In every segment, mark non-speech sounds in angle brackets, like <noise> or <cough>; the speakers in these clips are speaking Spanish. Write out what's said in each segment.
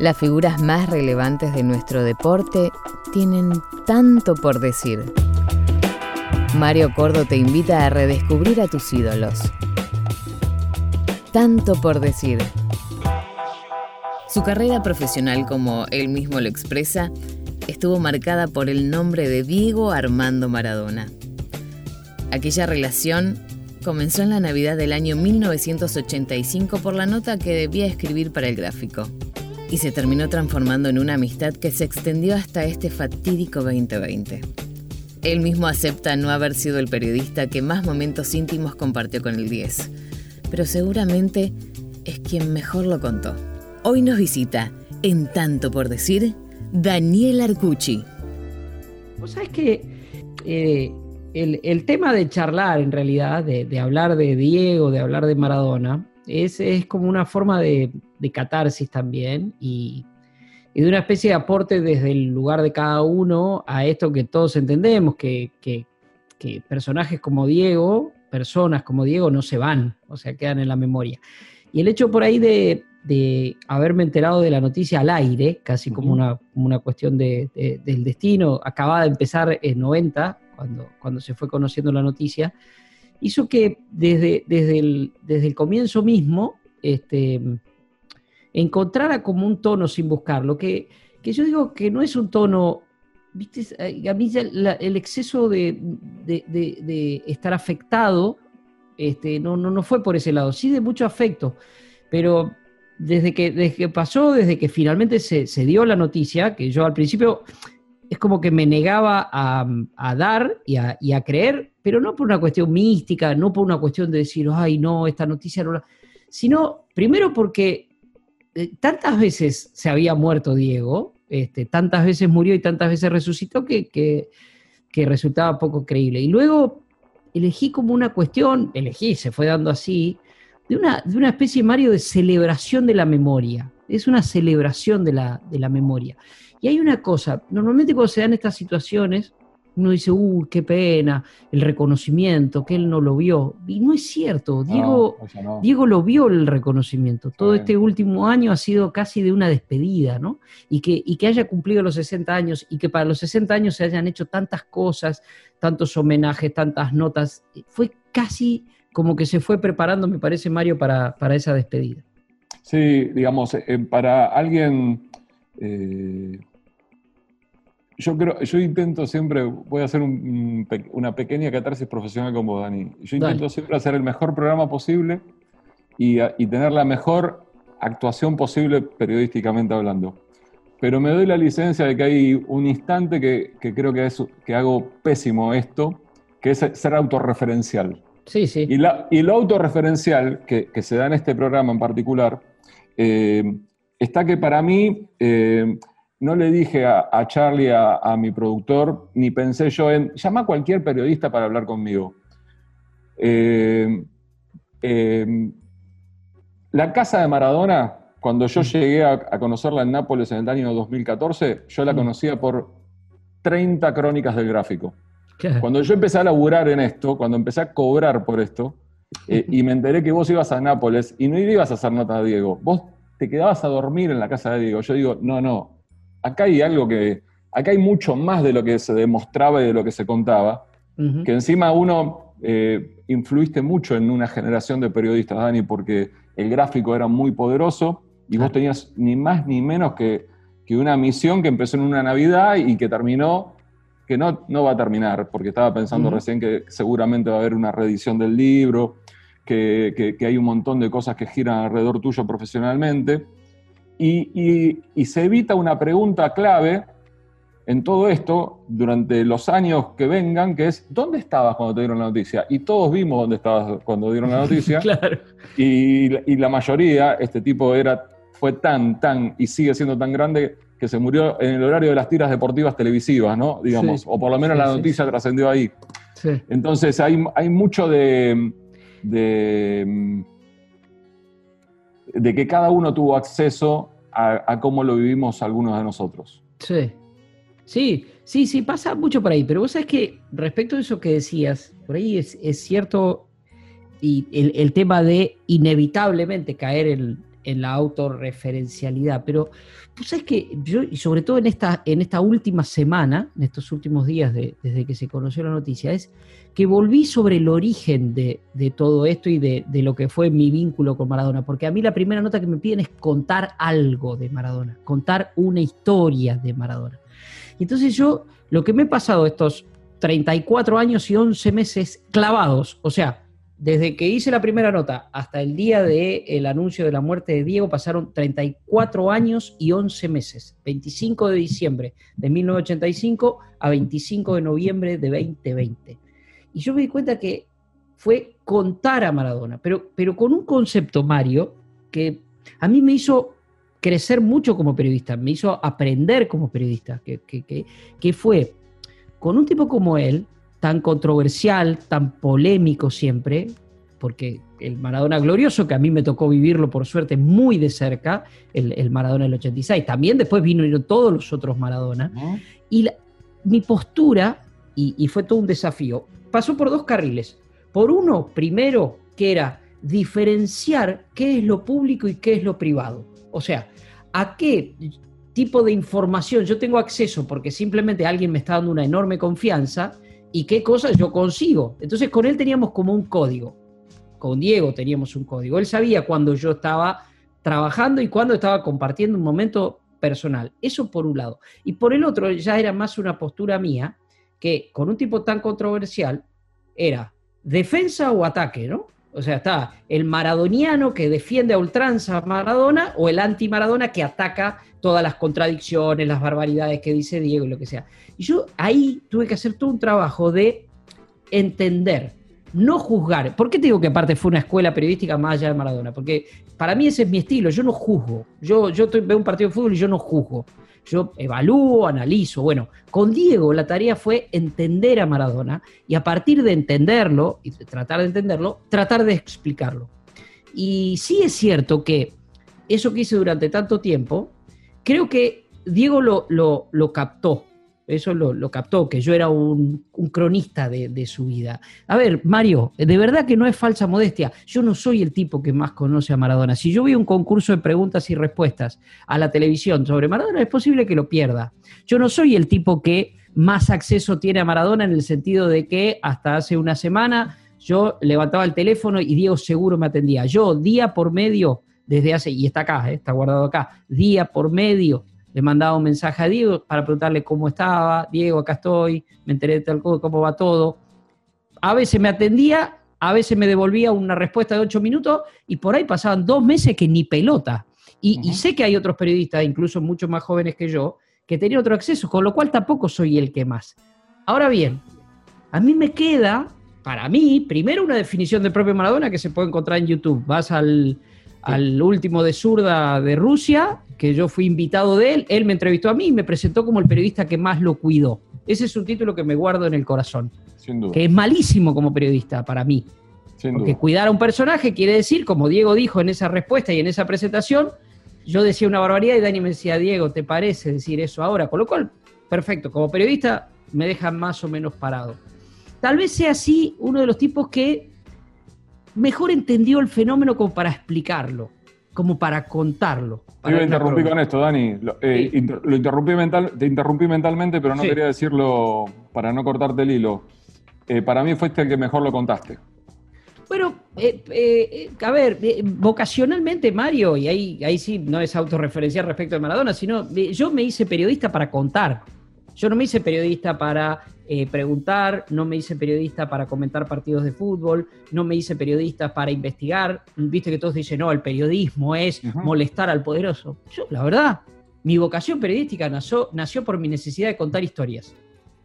Las figuras más relevantes de nuestro deporte tienen tanto por decir. Mario Cordo te invita a redescubrir a tus ídolos. Tanto por decir. Su carrera profesional, como él mismo lo expresa, estuvo marcada por el nombre de Diego Armando Maradona. Aquella relación comenzó en la Navidad del año 1985 por la nota que debía escribir para el gráfico y se terminó transformando en una amistad que se extendió hasta este fatídico 2020. Él mismo acepta no haber sido el periodista que más momentos íntimos compartió con el 10, pero seguramente es quien mejor lo contó. Hoy nos visita, en tanto por decir, Daniel Arcucci. Vos sabés que eh, el, tema de charlar, en realidad, de, hablar de Diego, de hablar de Maradona, es, es como una forma de, catarsis también y, de una especie de aporte desde el lugar de cada uno a esto que todos entendemos, que, que, personajes como Diego, personas como Diego no se van, o sea, quedan en la memoria. Y el hecho por ahí de, de haberme enterado de la noticia al aire, casi como una, una cuestión de, del destino, acababa de empezar en 90, cuando, cuando se fue conociendo la noticia, hizo que desde, desde, el, desde el comienzo mismo este, encontrara como un tono sin buscarlo, que, que yo digo que no es un tono, viste, a mí el exceso de, de, estar afectado este, no, no, no fue por ese lado, sí de mucho afecto, pero desde que, desde que pasó, desde que finalmente se, se, dio la noticia, que yo al principio es como que me negaba a, dar y a, y a, creer, pero no por una cuestión mística, no por una cuestión de decir, ay, no, esta noticia no la... Sino, primero porque eh, tantas veces se había muerto Diego, este, tantas veces murió y tantas veces resucitó que, que, que resultaba poco creíble. Y luego elegí como una cuestión, elegí, se fue dando así, de una, de una especie, Mario, de celebración de la memoria. Es una celebración de la, de la memoria. Y hay una cosa, normalmente cuando se dan estas situaciones, uno dice, uy, qué pena, el reconocimiento, que él no lo vio. Y no es cierto, Diego, Diego lo vio el reconocimiento. Todo este último año ha sido casi de una despedida, ¿no? Y que, y que haya cumplido los 60 años y que para los 60 años se hayan hecho tantas cosas, tantos homenajes, tantas notas, fue casi como que se fue preparando, me parece, Mario, para, esa despedida. Sí, digamos, eh, para alguien, eh, yo creo, yo intento siempre, voy a hacer una pequeña catarsis profesional como Dani. Yo intento siempre hacer el mejor programa posible y, tener la mejor actuación posible periodísticamente hablando. Pero me doy la licencia de que hay un instante que, creo que, es, que hago pésimo esto, que es ser autorreferencial. Sí, sí. Y, la, y lo autorreferencial que, que, se da en este programa en particular, eh, está que para mí, eh, no le dije a, Charlie, a, mi productor, ni pensé yo en, llama a cualquier periodista para hablar conmigo. Eh, la casa de Maradona, cuando yo mm. llegué a, conocerla en Nápoles en el año 2014, yo la mm. conocía por 30 crónicas del gráfico. Cuando yo empecé a laburar en esto, cuando empecé a cobrar por esto, eh, y me enteré que vos ibas a Nápoles y no ibas a hacer nota a Diego, vos te quedabas a dormir en la casa de Diego. Yo digo, no, no, acá hay algo que, acá hay mucho más de lo que se demostraba y de lo que se contaba, que encima uno eh, influiste mucho en una generación de periodistas, Dani, porque el gráfico era muy poderoso y vos tenías ni más ni menos que, que una misión que empezó en una Navidad y que terminó que no, no va a terminar, porque estaba pensando recién que seguramente va a haber una reedición del libro, que, que, hay un montón de cosas que giran alrededor tuyo profesionalmente, y, y, se evita una pregunta clave en todo esto durante los años que vengan, que es, ¿dónde estabas cuando te dieron la noticia? Y todos vimos dónde estabas cuando dieron la noticia. <laughs> claro. y, y la mayoría, este tipo era, fue tan, tan, y sigue siendo tan grande que se murió en el horario de las tiras deportivas televisivas, ¿no? Digamos, o por lo menos la noticia trascendió ahí. Entonces hay, hay mucho de, de, que cada uno tuvo acceso a, cómo lo vivimos algunos de nosotros. Sí, sí, sí, sí, pasa mucho por ahí, pero vos sabés que respecto a eso que decías, por ahí es, cierto y el, tema de inevitablemente caer en, en la autorreferencialidad, pero pues sabes que yo, y sobre todo en esta, en esta última semana, en estos últimos días desde que se conoció la noticia, es que volví sobre el origen de, todo esto y de, lo que fue mi vínculo con Maradona, porque a mí la primera nota que me piden es contar algo de Maradona, contar una historia de Maradona. Y entonces yo, lo que me he pasado estos 34 años y 11 meses clavados, o sea, desde que hice la primera nota hasta el día del anuncio de la muerte de Diego pasaron 34 años y 11 meses, 25 de diciembre de 1985 a 25 de noviembre de 2020. Y yo me di cuenta que fue contar a Maradona, pero, pero con un concepto, Mario, que a mí me hizo crecer mucho como periodista, me hizo aprender como periodista, que, que, que fue con un tipo como él, tan controversial, tan polémico siempre, porque el Maradona glorioso, que a mí me tocó vivirlo por suerte muy de cerca, el, Maradona del 86, también después vino todos los otros Maradona, y mi postura, y, fue todo un desafío, pasó por dos carriles. Por uno, primero, que era diferenciar qué es lo público y qué es lo privado. O sea, a qué tipo de información yo tengo acceso porque simplemente alguien me está dando una enorme confianza y qué cosas yo consigo. Entonces con él teníamos como un código. Con Diego teníamos un código. Él sabía cuando yo estaba trabajando y cuando estaba compartiendo un momento personal. Eso por un lado. Y por el otro ya era más una postura mía que con un tipo tan controversial era defensa o ataque, ¿no? O sea, está el maradoniano que defiende a ultranza a Maradona o el anti-Maradona que ataca todas las contradicciones, las barbaridades que dice Diego y lo que sea. Y yo ahí tuve que hacer todo un trabajo de entender, no juzgar. ¿Por qué te digo que aparte fue una escuela periodística más allá de Maradona? Porque para mí ese es mi estilo, yo no juzgo. Yo, yo veo un partido de fútbol y yo no juzgo. Yo evalúo, analizo. Bueno, con Diego la tarea fue entender a Maradona y a partir de entenderlo y tratar de entenderlo, tratar de explicarlo. Y sí es cierto que eso que hice durante tanto tiempo, creo que Diego lo, lo, lo captó eso lo, captó, que yo era un, cronista de, su vida. A ver, Mario, de verdad que no es falsa modestia. Yo no soy el tipo que más conoce a Maradona. Si yo vi un concurso de preguntas y respuestas a la televisión sobre Maradona, es posible que lo pierda. Yo no soy el tipo que más acceso tiene a Maradona en el sentido de que hasta hace una semana yo levantaba el teléfono y Diego seguro me atendía. Yo día por medio, desde hace, y está acá, eh, está guardado acá, día por medio le mandaba un mensaje a Diego para preguntarle cómo estaba, Diego, acá estoy, me enteré de tal cosa, cómo va todo. A veces me atendía, a veces me devolvía una respuesta de ocho minutos y por ahí pasaban dos meses que ni pelota. Y, sé que hay otros periodistas, incluso mucho más jóvenes que yo, que tenían otro acceso, con lo cual tampoco soy el que más. Ahora bien, a mí me queda, para mí, primero una definición del propio Maradona que se puede encontrar en YouTube. Vas al, al último de zurda de Rusia, que yo fui invitado de él, él me entrevistó a mí y me presentó como el periodista que más lo cuidó. Ese es un título que me guardo en el corazón. Sin duda. Que es malísimo como periodista para mí. Sin Porque cuidar a un personaje quiere decir, como Diego dijo en esa respuesta y en esa presentación, yo decía una barbaridad y Dani me decía, Diego, ¿te parece decir eso ahora? Con lo cual, perfecto, como periodista me deja más o menos parado. Tal vez sea así uno de los tipos que mejor entendió el fenómeno como para explicarlo, como para contarlo. Para Yo interrumpí con esto, Dani. Lo, eh, interrumpí mental, te interrumpí mentalmente, pero no quería decirlo para no cortarte el hilo. Eh, para mí fuiste el que mejor lo contaste. Bueno, eh, a ver, vocacionalmente, Mario, y ahí, ahí sí no es autorreferencial respecto a Maradona, sino yo me hice periodista para contar. Yo no me hice periodista para eh, preguntar, no me hice periodista para comentar partidos de fútbol, no me hice periodista para investigar. Viste que todos dicen, no, el periodismo es molestar al poderoso. Yo, la verdad, mi vocación periodística nació, nació por mi necesidad de contar historias.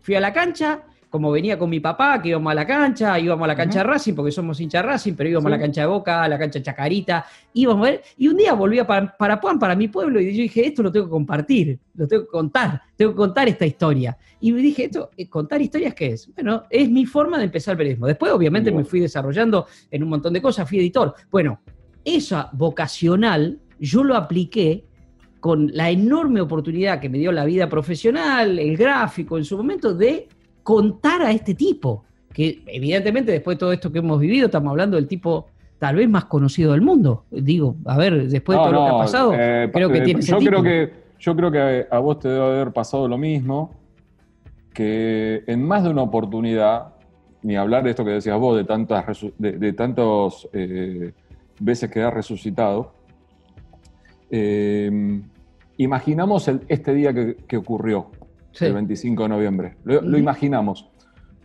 Fui a la cancha, como venía con mi papá, que íbamos a la cancha, íbamos a la cancha de Racing, porque somos hincha Racing, pero íbamos a la cancha de Boca, a la cancha de Chacarita, íbamos a ver, y un día volví a para, para para mi pueblo, y yo dije, esto lo tengo que compartir, lo tengo que contar, tengo que contar esta historia. Y me dije, esto, eh, ¿contar historias qué es? Bueno, es mi forma de empezar el periodismo. Después, obviamente, me fui desarrollando en un montón de cosas, fui editor. Bueno, esa vocacional yo lo apliqué con la enorme oportunidad que me dio la vida profesional, el gráfico en su momento, de contar a este tipo, que evidentemente después de todo esto que hemos vivido, estamos hablando del tipo tal vez más conocido del mundo. Digo, a ver, después de todo lo que ha pasado, eh, creo que tiene yo creo que Yo creo que a vos te debe haber pasado lo mismo, que en más de una oportunidad, ni hablar de esto que decías vos, de tantas de, tantos eh, veces que has resucitado, eh, imaginamos este día que, ocurrió, el 25 de noviembre. Lo, imaginamos.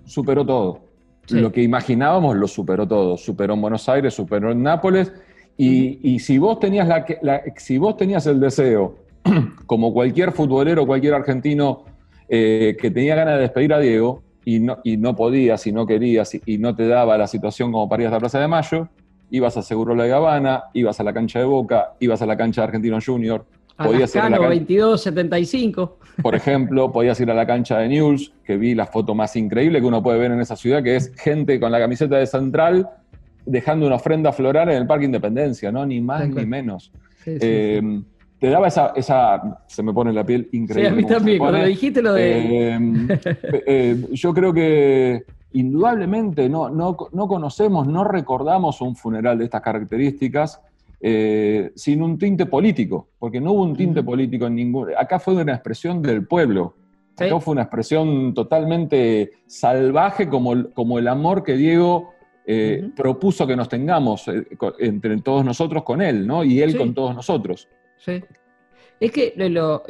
Superó todo. Lo que imaginábamos lo superó todo. Superó en Buenos Aires, superó en Nápoles. Y, si, vos tenías la, si vos tenías el deseo, <clears throat> como cualquier futbolero, cualquier argentino eh, que tenía ganas de despedir a Diego, y no, y no podías, y no querías, y, no te daba la situación como para ir a la Plaza de Mayo, ibas a Seguro La Habana, ibas a la cancha de Boca, ibas a la cancha de Argentino Junior, podías ir a la 2275. Por ejemplo, podías ir a la cancha de News, que vi la foto más increíble que uno puede ver en esa ciudad, que es gente con la camiseta de Central dejando una ofrenda floral en el Parque Independencia, ¿no? Ni más ni menos. Eh, te daba esa, se me pone la piel increíble. Sí, a mí también, cuando dijiste lo de... Eh, <laughs> eh, yo creo que indudablemente no, no, no conocemos, no recordamos un funeral de estas características eh, sin un tinte político, porque no hubo un tinte político en ningún... Acá fue una expresión del pueblo, acá fue una expresión totalmente salvaje como, como el amor que Diego eh, propuso que nos tengamos eh, entre todos nosotros con él, ¿no? Y él con todos nosotros. Sí. Es que lo,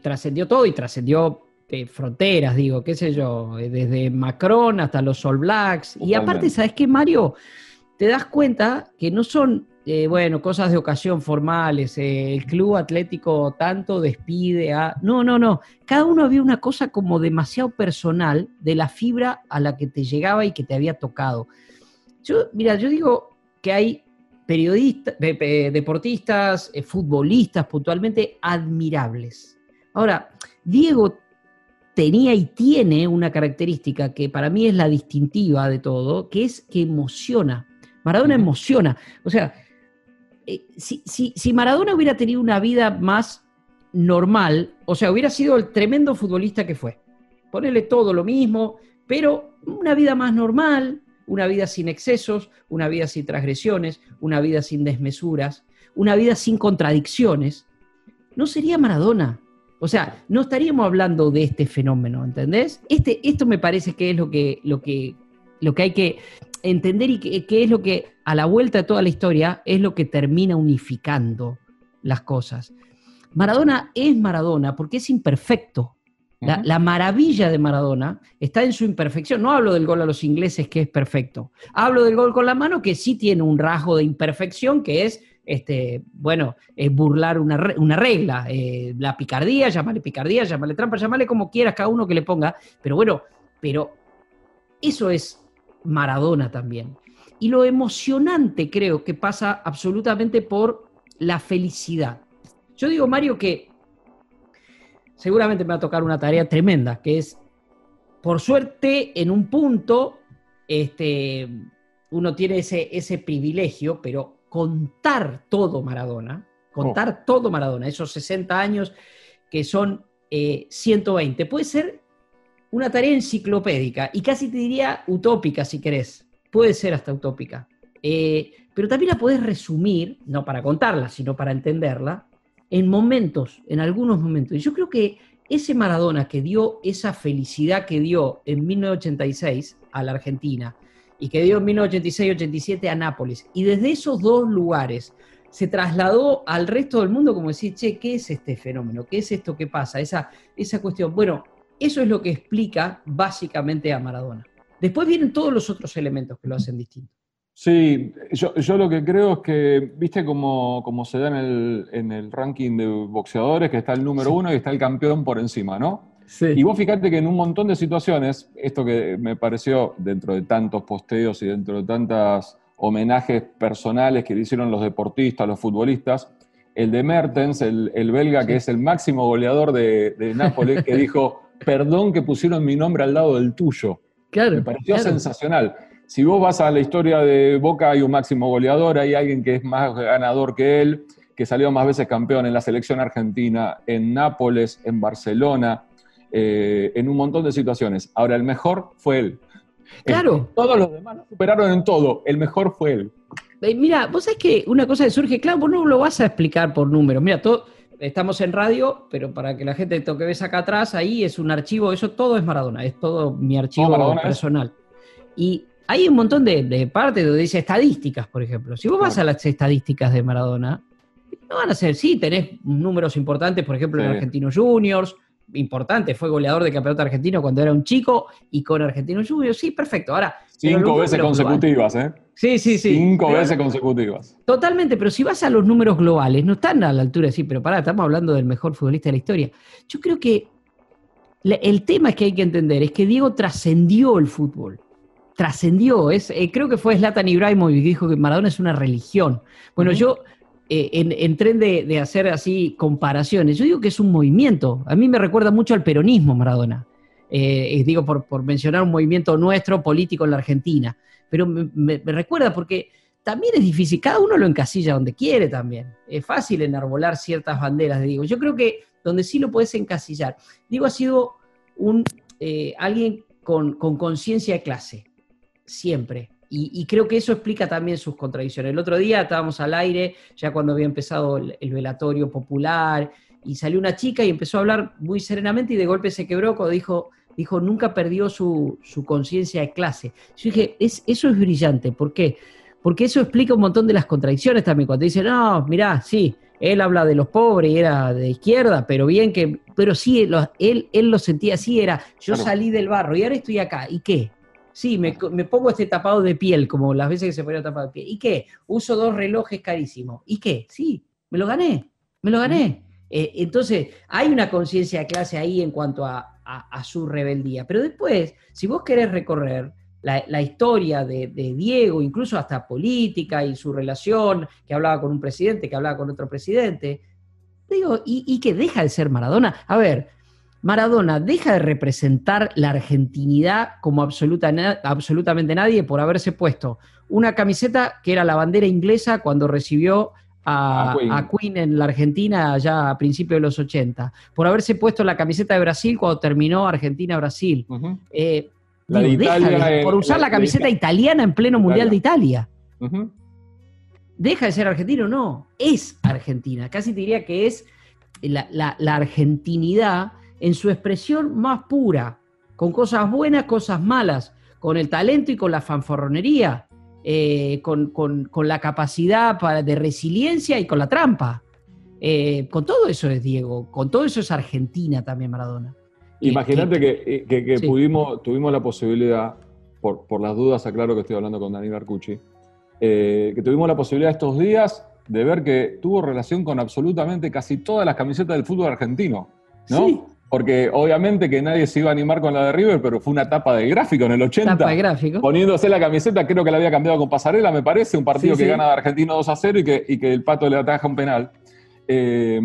trascendió todo y trascendió fronteras, digo, qué sé yo, desde Macron hasta los All Blacks. Y aparte, ¿sabes qué, Mario? Te das cuenta que no son eh, bueno, cosas de ocasión formales, eh, el club atlético tanto despide a... No, no, no, cada uno había una cosa como demasiado personal de la fibra a la que te llegaba y que te había tocado. Yo, mira, yo digo que hay periodistas, deportistas, eh, futbolistas puntualmente admirables. Ahora, Diego tenía y tiene una característica que para mí es la distintiva de todo, que es que emociona. Maradona emociona. O sea, eh, si, Maradona hubiera tenido una vida más normal, o sea, hubiera sido el tremendo futbolista que fue. Ponerle todo lo mismo, pero una vida más normal, una vida sin excesos, una vida sin transgresiones, una vida sin desmesuras, una vida sin contradicciones, no sería Maradona. O sea, no estaríamos hablando de este fenómeno, ¿entendés? Este, esto me parece que es lo que, lo que, lo que hay que entender y qué es lo que a la vuelta de toda la historia es lo que termina unificando las cosas. Maradona es Maradona porque es imperfecto. La, maravilla de Maradona está en su imperfección. No hablo del gol a los ingleses que es perfecto. Hablo del gol con la mano que sí tiene un rasgo de imperfección que es, este, bueno, burlar una, regla. Eh, la picardía, llamarle picardía, llamarle trampa, llamarle como quieras cada uno que le ponga. Pero bueno, pero eso es Maradona también. Y lo emocionante creo que pasa absolutamente por la felicidad. Yo digo, Mario, que seguramente me va a tocar una tarea tremenda, que es, por suerte, en un punto, este, uno tiene ese, ese privilegio, pero contar todo Maradona, contar oh. todo Maradona, esos 60 años que son 120, eh, puede ser una tarea enciclopédica y casi te diría utópica si querés. Puede ser hasta utópica. Eh, pero también la podés resumir, no para contarla, sino para entenderla, en momentos, en algunos momentos. Y yo creo que ese Maradona que dio esa felicidad que dio en 1986 a la Argentina y que dio en 1986-87 a Nápoles, y desde esos dos lugares se trasladó al resto del mundo como decir, che, ¿qué es este fenómeno? ¿Qué es esto que pasa? Esa, esa cuestión. Bueno, eso es lo que explica básicamente a Maradona. Después vienen todos los otros elementos que lo hacen distinto. Sí, yo, lo que creo es que, viste cómo, se da en el, en el, ranking de boxeadores, que está el número uno y está el campeón por encima, ¿no? Sí. Y vos fíjate que en un montón de situaciones, esto que me pareció dentro de tantos posteos y dentro de tantos homenajes personales que le hicieron los deportistas, los futbolistas, el de Mertens, el, belga que es el máximo goleador de, de Nápoles, que dijo, <laughs> perdón que pusieron mi nombre al lado del tuyo. Claro. Me pareció sensacional. Si vos vas a la historia de Boca, hay un máximo goleador, hay alguien que es más ganador que él, que salió más veces campeón en la selección argentina, en Nápoles, en Barcelona, eh, en un montón de situaciones. Ahora, el mejor fue él. Claro. todos los demás lo superaron en todo. El mejor fue él. Eh, mira, vos sabés que una cosa que surge, claro, vos no lo vas a explicar por números. Mira, todo, estamos en radio, pero para que la gente toque ves acá atrás, ahí es un archivo, eso todo es Maradona, es todo mi archivo personal. Y hay un montón de, partes donde dice estadísticas, por ejemplo. Si vos vas a las estadísticas de Maradona, no van a ser, sí, tenés números importantes, por ejemplo, en Argentinos Juniors, importante, fue goleador de campeonato argentino cuando era un chico y con Argentinos Juniors, sí, perfecto. Ahora. Cinco veces consecutivas, ¿eh? Sí, sí, sí. Cinco veces consecutivas. Totalmente, pero si vas a los números globales, no están a la altura de decir, pero pará, estamos hablando del mejor futbolista de la historia. Yo creo que el tema es que hay que entender, es que Diego trascendió el fútbol trascendió. Es, eh, creo que fue Zlatan Ibrahimovic que dijo que Maradona es una religión. Bueno, yo eh, en, tren de, hacer así comparaciones, yo digo que es un movimiento. A mí me recuerda mucho al peronismo Maradona. Eh, digo, por, mencionar un movimiento nuestro político en la Argentina. Pero me, recuerda porque también es difícil, cada uno lo encasilla donde quiere también. Es fácil enarbolar ciertas banderas de Diego. Yo creo que donde sí lo puedes encasillar. Diego ha sido un, alguien con conciencia de clase siempre. Y, creo que eso explica también sus contradicciones. El otro día estábamos al aire, ya cuando había empezado el, velatorio popular, y salió una chica y empezó a hablar muy serenamente y de golpe se quebró cuando dijo, dijo nunca perdió su, conciencia de clase. Yo dije, es, eso es brillante. ¿Por qué? Porque eso explica un montón de las contradicciones también. Cuando dice, no, mirá, sí, él habla de los pobres y era de izquierda, pero bien que, pero sí, él, él lo sentía así, era, yo salí del barro y ahora estoy acá. ¿Y qué? Sí, me, pongo este tapado de piel, como las veces que se ponía tapado de piel. ¿Y qué? Uso dos relojes carísimos. ¿Y qué? Sí, me lo gané, me lo gané. Eh, entonces, hay una conciencia de clase ahí en cuanto a, su rebeldía. Pero después, si vos querés recorrer la, historia de, Diego, incluso hasta política y su relación, que hablaba con un presidente, que hablaba con otro presidente, digo, ¿y, y que deja de ser Maradona? A ver, Maradona deja de representar la argentinidad como absolutamente nadie por haberse puesto una camiseta que era la bandera inglesa cuando recibió a, Queen. en la Argentina ya a principios de los 80, por haberse puesto la camiseta de Brasil cuando terminó Argentina-Brasil, eh, por usar la, camiseta italiana en pleno Mundial de Italia. ¿Deja de ser argentino? No, es Argentina. Casi diría que es la argentinidad en su expresión más pura, con cosas buenas, cosas malas, con el talento y con la fanfarronería, eh, con, la capacidad para, de resiliencia y con la trampa. Eh, con todo eso es Diego, con todo eso es Argentina también Maradona. Imagínate que, que, pudimos, tuvimos la posibilidad, por, por, las dudas, aclaro que estoy hablando con Daniel Arcucci, eh, que tuvimos la posibilidad estos días de ver que tuvo relación con absolutamente casi todas las camisetas del fútbol argentino. ¿no? Porque obviamente que nadie se iba a animar con la de River, pero fue una tapa de gráfico en el 80. Tapa de gráfico. Poniéndose la camiseta, creo que la había cambiado con Pasarela, me parece, un partido que gana de Argentino 2 a 0 y que, y que el Pato le ataja un penal. Eh,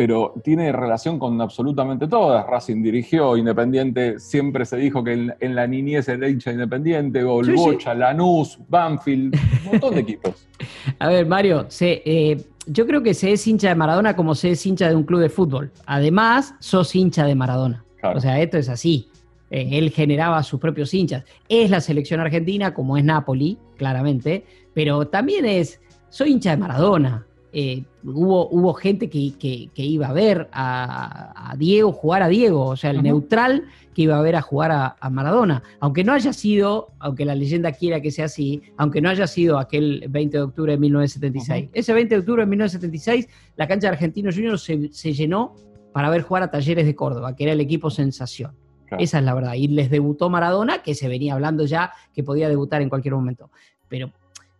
pero tiene relación con absolutamente todas. Racing dirigió, Independiente, siempre se dijo que en, la niñez era hincha Independiente, Golbocha, Lanús, Banfield, un montón de equipos. <laughs> A ver, Mario, se, eh, yo creo que se es hincha de Maradona como se es hincha de un club de fútbol. Además, sos hincha de Maradona. O sea, esto es así. Eh, él generaba sus propios hinchas. Es la selección argentina, como es Napoli, claramente, pero también es, soy hincha de Maradona. Eh, hubo, hubo gente que, iba a ver a, Diego jugar a Diego, o sea, el neutral que iba a ver a jugar a, Maradona. Aunque no haya sido, aunque la leyenda quiera que sea así, aunque no haya sido aquel 20 de octubre de 1976. Ese 20 de octubre de 1976, la cancha de Argentinos Juniors se, llenó para ver jugar a Talleres de Córdoba, que era el equipo sensación. Esa es la verdad. Y les debutó Maradona, que se venía hablando ya que podía debutar en cualquier momento. Pero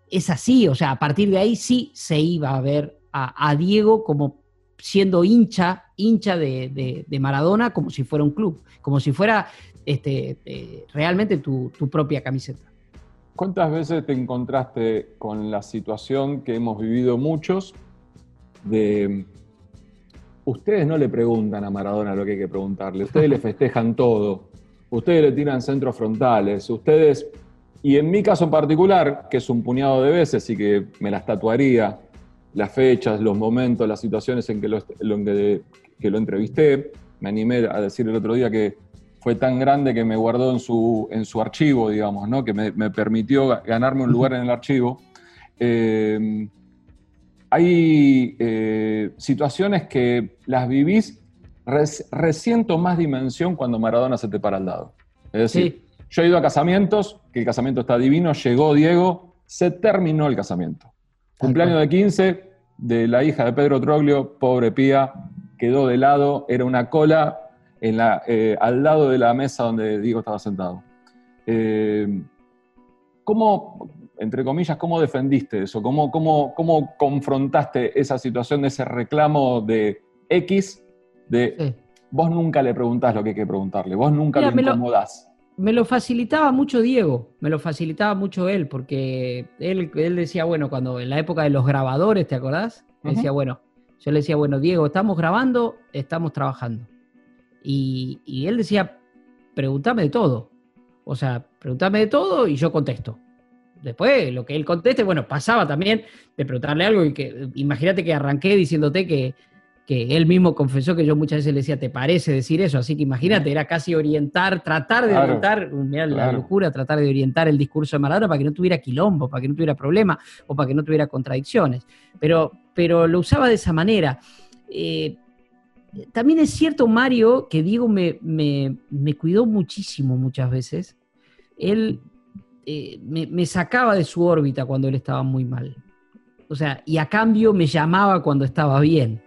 es así, o sea, a partir de ahí sí se iba a ver a, Diego como siendo hincha, hincha de, Maradona, como si fuera un club, como si fuera este, eh, realmente tu, propia camiseta. ¿Cuántas veces te encontraste con la situación que hemos vivido muchos de ustedes no le preguntan a Maradona lo que hay que preguntarle, ustedes le <laughs> festejan todo, ustedes le tiran centros frontales, ustedes y en mi caso en particular, que es un puñado de veces y que me las tatuaría, las fechas, los momentos, las situaciones en que lo, que, lo entrevisté, me animé a decir el otro día que fue tan grande que me guardó en su, en su archivo, digamos, ¿no? que me, permitió ganarme un lugar en el archivo. eh, hay eh, situaciones que las vivís, resiento más dimensión cuando Maradona se te para al lado. Es decir, yo he ido a casamientos, que el casamiento está divino, llegó Diego, se terminó el casamiento. Cumpleaños de 15 de la hija de Pedro Troglio, pobre Pía, quedó de lado, era una cola en la, eh, al lado de la mesa donde Diego estaba sentado. Eh, ¿Cómo, entre comillas, cómo defendiste eso? ¿Cómo, cómo, cómo confrontaste esa situación, ese reclamo de X, de vos nunca le preguntás lo que hay que preguntarle, vos nunca le incomodás? Me lo facilitaba mucho Diego, me lo facilitaba mucho él, porque él, él decía, bueno, cuando en la época de los grabadores, ¿te acordás? Decía, bueno, yo le decía, bueno, Diego, estamos grabando, estamos trabajando. Y, y él decía, pregúntame de todo. O sea, pregúntame de todo y yo contesto. Después, lo que él conteste, bueno, pasaba también de preguntarle algo y que, imagínate que arranqué diciéndote que, que él mismo confesó que yo muchas veces le decía, ¿te parece decir eso? Así que imagínate, era casi orientar, tratar de orientar, mira la locura, tratar de orientar el discurso de Maradona para que no tuviera quilombo, para que no tuviera problema o para que no tuviera contradicciones. Pero, pero lo usaba de esa manera. Eh, también es cierto, Mario, que Diego me, me, me cuidó muchísimo muchas veces. Él eh, me, sacaba de su órbita cuando él estaba muy mal. O sea, y a cambio me llamaba cuando estaba bien.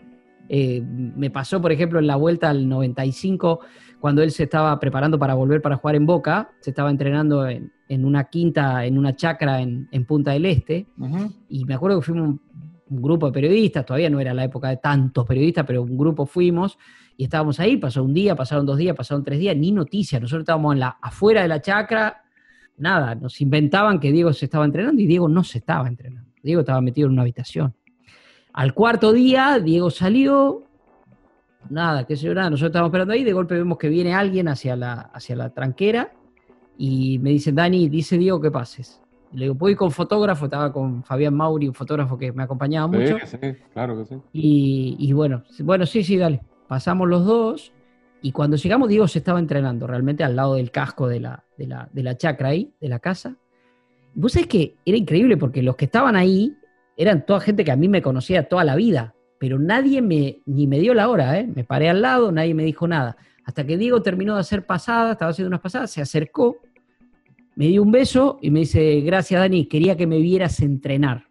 Eh, me pasó, por ejemplo, en la vuelta al 95, cuando él se estaba preparando para volver para jugar en Boca, se estaba entrenando en, una quinta, en una chacra en, Punta del Este, y me acuerdo que fuimos un, grupo de periodistas, todavía no era la época de tantos periodistas, pero un grupo fuimos, y estábamos ahí, pasó un día, pasaron dos días, pasaron tres días, ni noticias, nosotros estábamos en la, afuera de la chacra, nada, nos inventaban que Diego se estaba entrenando y Diego no se estaba entrenando, Diego estaba metido en una habitación. Al cuarto día, Diego salió, nada, qué sé yo, nada, nosotros estábamos esperando ahí, de golpe vemos que viene alguien hacia la, hacia la tranquera y me dicen, Dani, dice Diego que pases. le digo, voy con fotógrafo, estaba con Fabián Mauri, un fotógrafo que me acompañaba mucho. Sí, sí, claro que sí. Y, y, bueno, bueno, sí, sí, dale. Pasamos los dos y cuando llegamos, Diego se estaba entrenando realmente al lado del casco de la, de la, de la chacra ahí, de la casa. Vos sabés que era increíble porque los que estaban ahí eran toda gente que a mí me conocía toda la vida, pero nadie me, ni me dio la hora, ¿eh? me paré al lado, nadie me dijo nada. Hasta que Diego terminó de hacer pasadas, estaba haciendo unas pasadas, se acercó, me dio un beso y me dice, gracias Dani, quería que me vieras entrenar.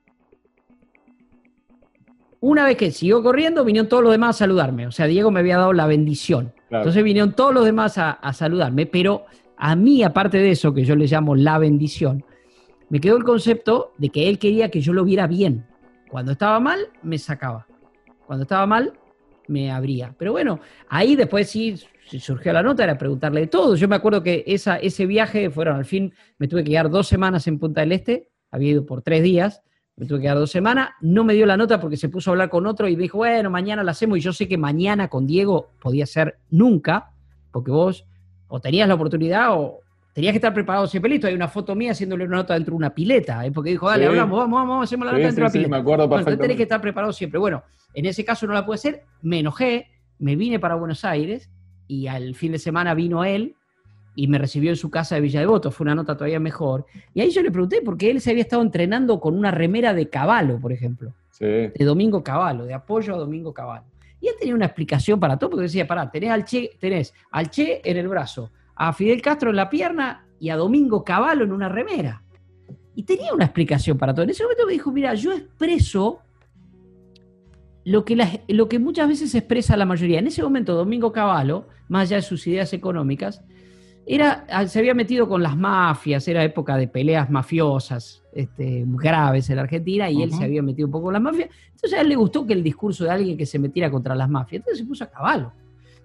Una vez que siguió corriendo, vinieron todos los demás a saludarme. O sea, Diego me había dado la bendición. Entonces vinieron todos los demás a, a saludarme, pero a mí, aparte de eso, que yo le llamo la bendición, me quedó el concepto de que él quería que yo lo viera bien. Cuando estaba mal, me sacaba. Cuando estaba mal, me abría. Pero bueno, ahí después sí surgió la nota, era preguntarle de todo. Yo me acuerdo que esa, ese viaje fueron, al fin, me tuve que quedar dos semanas en Punta del Este, había ido por tres días, me tuve que quedar dos semanas, no me dio la nota porque se puso a hablar con otro y me dijo, bueno, mañana la hacemos y yo sé que mañana con Diego podía ser nunca, porque vos o tenías la oportunidad o, Tenías que estar preparado siempre listo. Hay una foto mía haciéndole una nota dentro de una pileta, ¿eh? porque dijo, dale, hablamos, vamos, vamos, hacemos la nota dentro de una pileta. me acuerdo bueno, tenés que estar preparado siempre. Bueno, en ese caso no la pude hacer, me enojé, me vine para Buenos Aires y al fin de semana vino él y me recibió en su casa de Villa Devoto, fue una nota todavía mejor. Y ahí yo le pregunté por qué él se había estado entrenando con una remera de caballo, por ejemplo. Sí. De Domingo Caballo, de apoyo a Domingo Caballo. Y él tenía una explicación para todo, porque decía, pará, tenés al Che, tenés al Che en el brazo, a Fidel Castro en la pierna y a Domingo Cavallo en una remera. Y tenía una explicación para todo. En ese momento me dijo, mira, yo expreso lo que, lo que muchas veces expresa la mayoría. En ese momento, Domingo Cavallo, más allá de sus ideas económicas, era, se había metido con las mafias, era época de peleas mafiosas este, graves en la Argentina y él se había metido un poco con las mafias. Entonces a él le gustó que el discurso de alguien que se metiera contra las mafias. Entonces se puso a caballo.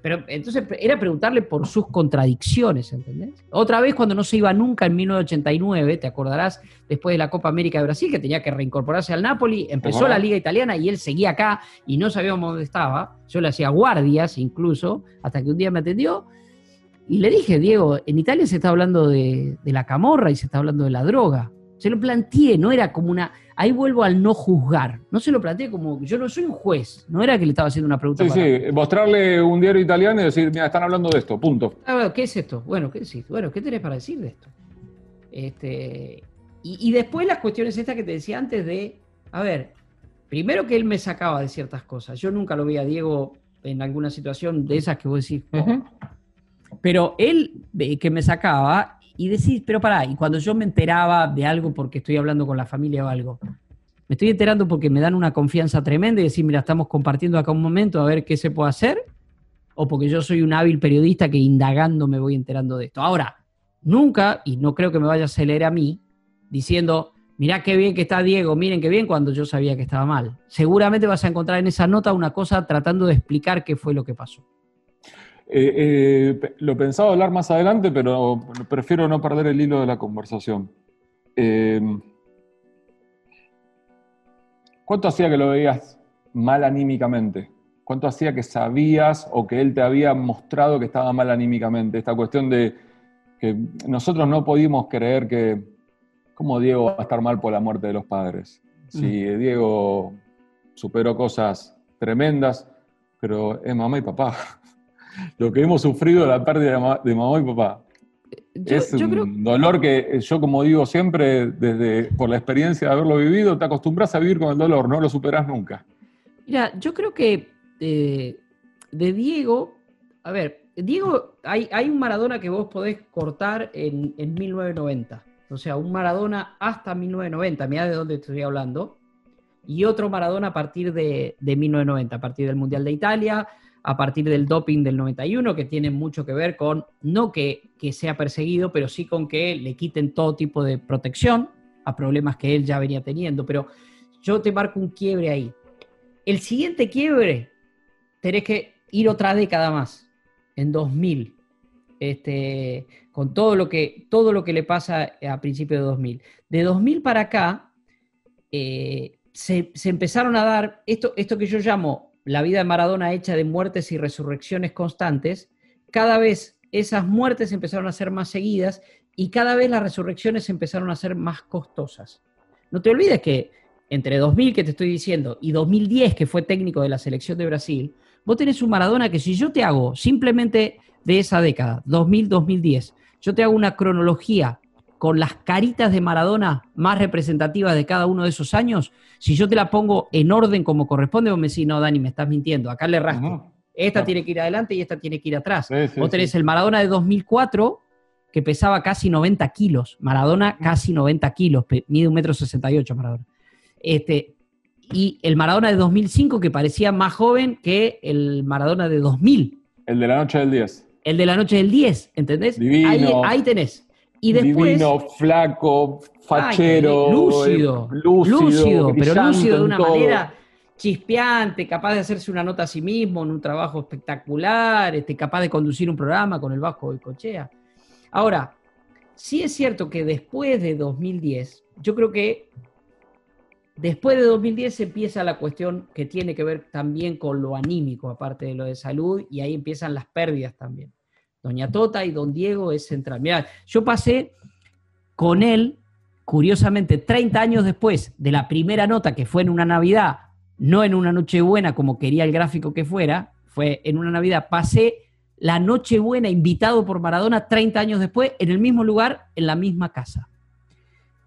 Pero entonces era preguntarle por sus contradicciones, ¿entendés? Otra vez cuando no se iba nunca en 1989, te acordarás, después de la Copa América de Brasil, que tenía que reincorporarse al Napoli, empezó la Liga Italiana y él seguía acá y no sabíamos dónde estaba. Yo le hacía guardias incluso, hasta que un día me atendió y le dije, Diego, en Italia se está hablando de, de la camorra y se está hablando de la droga. Se lo planteé, no era como una ahí vuelvo al no juzgar. No se lo planteé como, yo no soy un juez, no era que le estaba haciendo una pregunta. Sí, sí, mostrarle un diario italiano y decir, mira, están hablando de esto, punto. Ah, ¿Qué es esto? Bueno, ¿qué decís? Bueno, ¿qué tenés para decir de esto? Este, y, después las cuestiones estas que te decía antes de, a ver, primero que él me sacaba de ciertas cosas. Yo nunca lo vi a Diego en alguna situación de esas que vos decís. Oh". Pero él que me sacaba y decís, pero pará, y cuando yo me enteraba de algo porque estoy hablando con la familia o algo, me estoy enterando porque me dan una confianza tremenda y decir, mira, estamos compartiendo acá un momento a ver qué se puede hacer, o porque yo soy un hábil periodista que indagando me voy enterando de esto. Ahora, nunca, y no creo que me vaya a acelerar a mí, diciendo, mirá qué bien que está Diego, miren qué bien cuando yo sabía que estaba mal. Seguramente vas a encontrar en esa nota una cosa tratando de explicar qué fue lo que pasó. Eh, eh, lo pensaba hablar más adelante, pero prefiero no perder el hilo de la conversación. Eh, ¿Cuánto hacía que lo veías mal anímicamente? ¿Cuánto hacía que sabías o que él te había mostrado que estaba mal anímicamente? Esta cuestión de que nosotros no pudimos creer que, ¿cómo Diego va a estar mal por la muerte de los padres? Si mm. Diego superó cosas tremendas, pero es mamá y papá. <laughs> Lo que hemos sufrido la pérdida de mamá y papá es un dolor que yo, como digo siempre, desde por la experiencia de haberlo vivido, te acostumbras a vivir con el dolor, no lo superas nunca. Mira, yo creo que eh, de Diego, a ver, Diego, hay, hay, un Maradona que vos podés cortar en, 1990. O sea, un Maradona hasta 1990, mira de dónde estoy hablando. Y otro Maradona a partir de, de 1990, a partir del Mundial de Italia, a partir del doping del 91, que tiene mucho que ver con, no que, sea perseguido, pero sí con que le quiten todo tipo de protección a problemas que él ya venía teniendo. Pero yo te marco un quiebre ahí. El siguiente quiebre, tenés que ir otra década más, en 2000, este, con todo lo, que, todo lo que le pasa a principios de 2000. De 2000 para acá, eh, se, se, empezaron a dar esto, esto que yo llamo la vida de Maradona hecha de muertes y resurrecciones constantes, cada vez esas muertes empezaron a ser más seguidas y cada vez las resurrecciones empezaron a ser más costosas. No te olvides que entre 2000 que te estoy diciendo y 2010 que fue técnico de la selección de Brasil, vos tenés un Maradona que si yo te hago simplemente de esa década, 2000-2010, yo te hago una cronología con las caritas de Maradona más representativas de cada uno de esos años, si yo te la pongo en orden como corresponde, vos me decís, no, Dani, me estás mintiendo, acá le rasco. Esta tiene que ir adelante y esta tiene que ir atrás. vos tenés el Maradona de 2004, que pesaba casi 90 kilos. Maradona casi 90 kilos, mide un metro 68 Maradona. Este, y el Maradona de 2005, que parecía más joven que el Maradona de 2000. El de la noche del 10. El de la noche del 10, ¿entendés? ahí tenés. Y después, Divino, flaco, fachero. lúcido, eh, lúcido, pero lúcido de una manera chispeante, capaz de hacerse una nota a sí mismo en un trabajo espectacular, este, capaz de conducir un programa con el Vasco y Cochea. Ahora, sí es cierto que después de 2010, yo creo que después de 2010 empieza la cuestión que tiene que ver también con lo anímico, aparte de lo de salud, y ahí empiezan las pérdidas también. Doña Tota y Don Diego es central. Yo pasé con él, curiosamente, 30 años después de la primera nota que fue en una Navidad, no en una Nochebuena como quería el gráfico que fuera, fue en una Navidad, pasé la Nochebuena invitado por Maradona 30 años después en el mismo lugar, en la misma casa.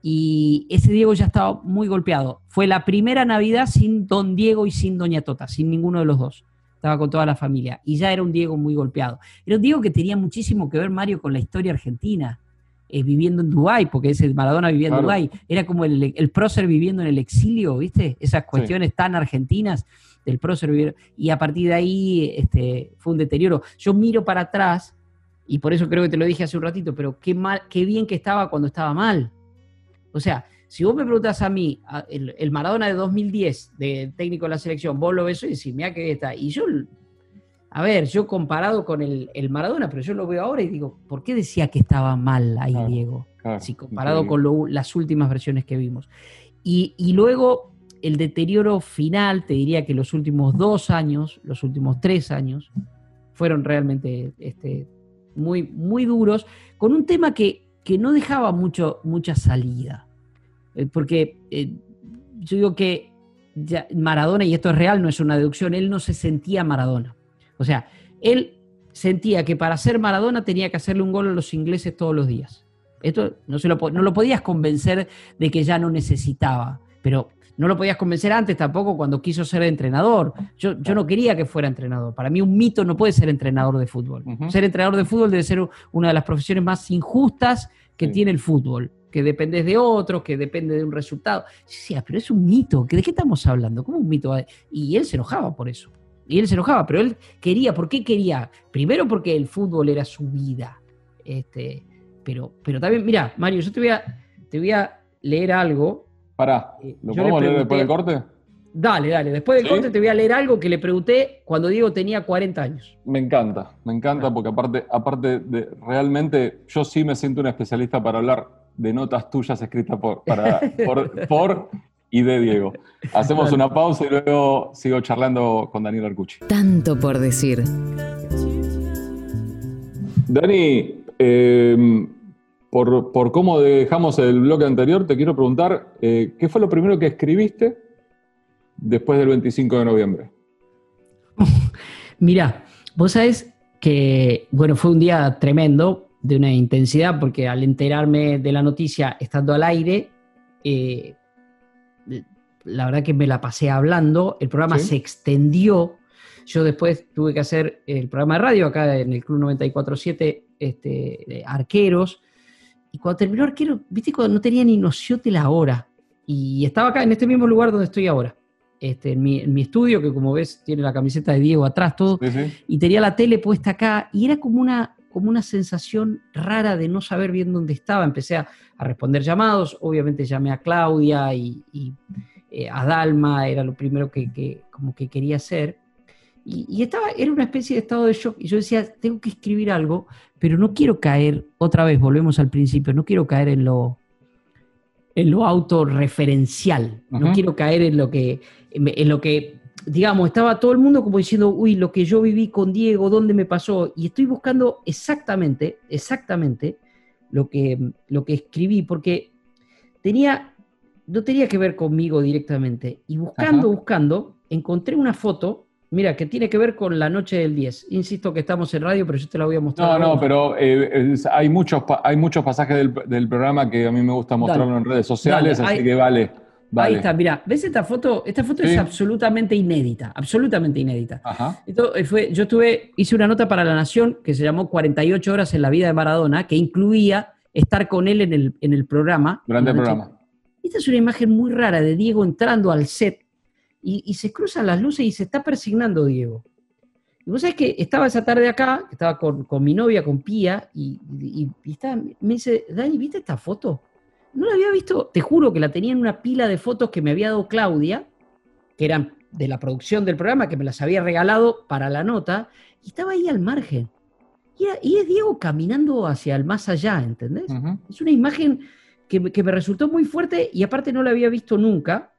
Y ese Diego ya estaba muy golpeado. Fue la primera Navidad sin Don Diego y sin Doña Tota, sin ninguno de los dos estaba con toda la familia, y ya era un Diego muy golpeado. Era un Diego que tenía muchísimo que ver, Mario, con la historia argentina, eh, viviendo en Dubái, porque ese Maradona vivía en Dubái, era como el, el, prócer viviendo en el exilio, ¿viste? Esas cuestiones tan argentinas del prócer vivir, y a partir de ahí este, fue un deterioro. Yo miro para atrás, y por eso creo que te lo dije hace un ratito, pero qué, mal, qué bien que estaba cuando estaba mal. O sea, si vos me preguntas a mí, el, Maradona de 2010, de técnico de la selección, vos lo ves y decís, mira que está. Y yo, a ver, yo comparado con el, Maradona, pero yo lo veo ahora y digo, ¿por qué decía que estaba mal ahí Diego? si comparado con las últimas versiones que vimos. Y, luego el deterioro final, te diría que los últimos dos años, los últimos tres años, fueron realmente este, muy, muy duros, con un tema que, que no dejaba mucho, mucha salida. Eh, porque eh, yo digo que Maradona, y esto es real, no es una deducción, él no se sentía Maradona. O sea, él sentía que para ser Maradona tenía que hacerle un gol a los ingleses todos los días. Esto no, se lo, no lo podías convencer de que ya no necesitaba, pero no lo podías convencer antes tampoco cuando quiso ser entrenador. Yo, yo no quería que fuera entrenador. Para mí un mito no puede ser entrenador de fútbol. Ser entrenador de fútbol debe ser una de las profesiones más injustas que tiene el fútbol, que dependes de otros, que depende de un resultado. Sí, pero es un mito. ¿De qué estamos hablando? ¿Cómo un mito? Y él se enojaba por eso. Y él se enojaba, pero él quería, ¿por qué quería? Primero porque el fútbol era su vida. Este, pero, pero también, mira, Mario, yo te voy a, te voy a leer algo Pará, eh, ¿lo podemos leer después del corte? Dale, dale. Después del corte te voy a leer algo que le pregunté cuando Diego tenía 40 años. Me encanta, me encanta porque aparte, aparte de realmente yo sí me siento un especialista para hablar de notas tuyas escritas por, por, y de Diego. Hacemos una pausa y luego sigo charlando con Daniel Arcucci. Tanto por decir. Dani, eh, por, cómo dejamos el bloque anterior, te quiero preguntar, eh, ¿qué fue lo primero que escribiste después del 25 de noviembre? Mira, vos sabés que, bueno, fue un día tremendo, de una intensidad, porque al enterarme de la noticia estando al aire, eh, la verdad que me la pasé hablando, el programa se extendió, yo después tuve que hacer el programa de radio acá en el Club 947, este, Arqueros, y cuando terminó arquero, viste, cuando no tenía ni noción de la hora. Y estaba acá en este mismo lugar donde estoy ahora. Este, en, mi, estudio, que como ves tiene la camiseta de Diego atrás, todo, y tenía la tele puesta acá, y era como una, como una sensación rara de no saber bien dónde estaba. Empecé a, responder llamados, obviamente llamé a Claudia y, eh, a Dalma, era lo primero que, que, como que quería hacer. Y, estaba, era una especie de estado de shock. Y yo decía, tengo que escribir algo, pero no quiero caer, otra vez, volvemos al principio, no quiero caer en lo, en lo autorreferencial. No quiero caer en lo que, en, lo que, digamos, estaba todo el mundo como diciendo, uy, lo que yo viví con Diego, ¿dónde me pasó? Y estoy buscando exactamente, exactamente lo que, lo que escribí, porque tenía, no tenía que ver conmigo directamente. Y buscando, buscando, encontré una foto Mira, que tiene que ver con la noche del 10. Insisto que estamos en radio, pero yo te la voy a mostrar. No, no, pero eh, hay, muchos, hay muchos pasajes del, programa que a mí me gusta mostrarlo en redes sociales, así que vale, Ahí está, mira, ¿ves esta foto? Esta foto es absolutamente inédita, absolutamente inédita. Ajá. Esto eh, fue, yo estuve, hice una nota para La Nación que se llamó 48 horas en la vida de Maradona, que incluía estar con él en el, en el programa. Grande programa. Esta es una imagen muy rara de Diego entrando al set y, se cruzan las luces y se está persignando Diego. Y vos sabés que estaba esa tarde acá, estaba con, mi novia, con Pía, y, me dice, Dani, ¿viste esta foto? No la había visto, te juro que la tenía en una pila de fotos que me había dado Claudia, que eran de la producción del programa, que me las había regalado para la nota, y estaba ahí al margen. Y, es Diego caminando hacia el más allá, ¿entendés? Es una imagen que, que, me resultó muy fuerte y aparte no la había visto nunca.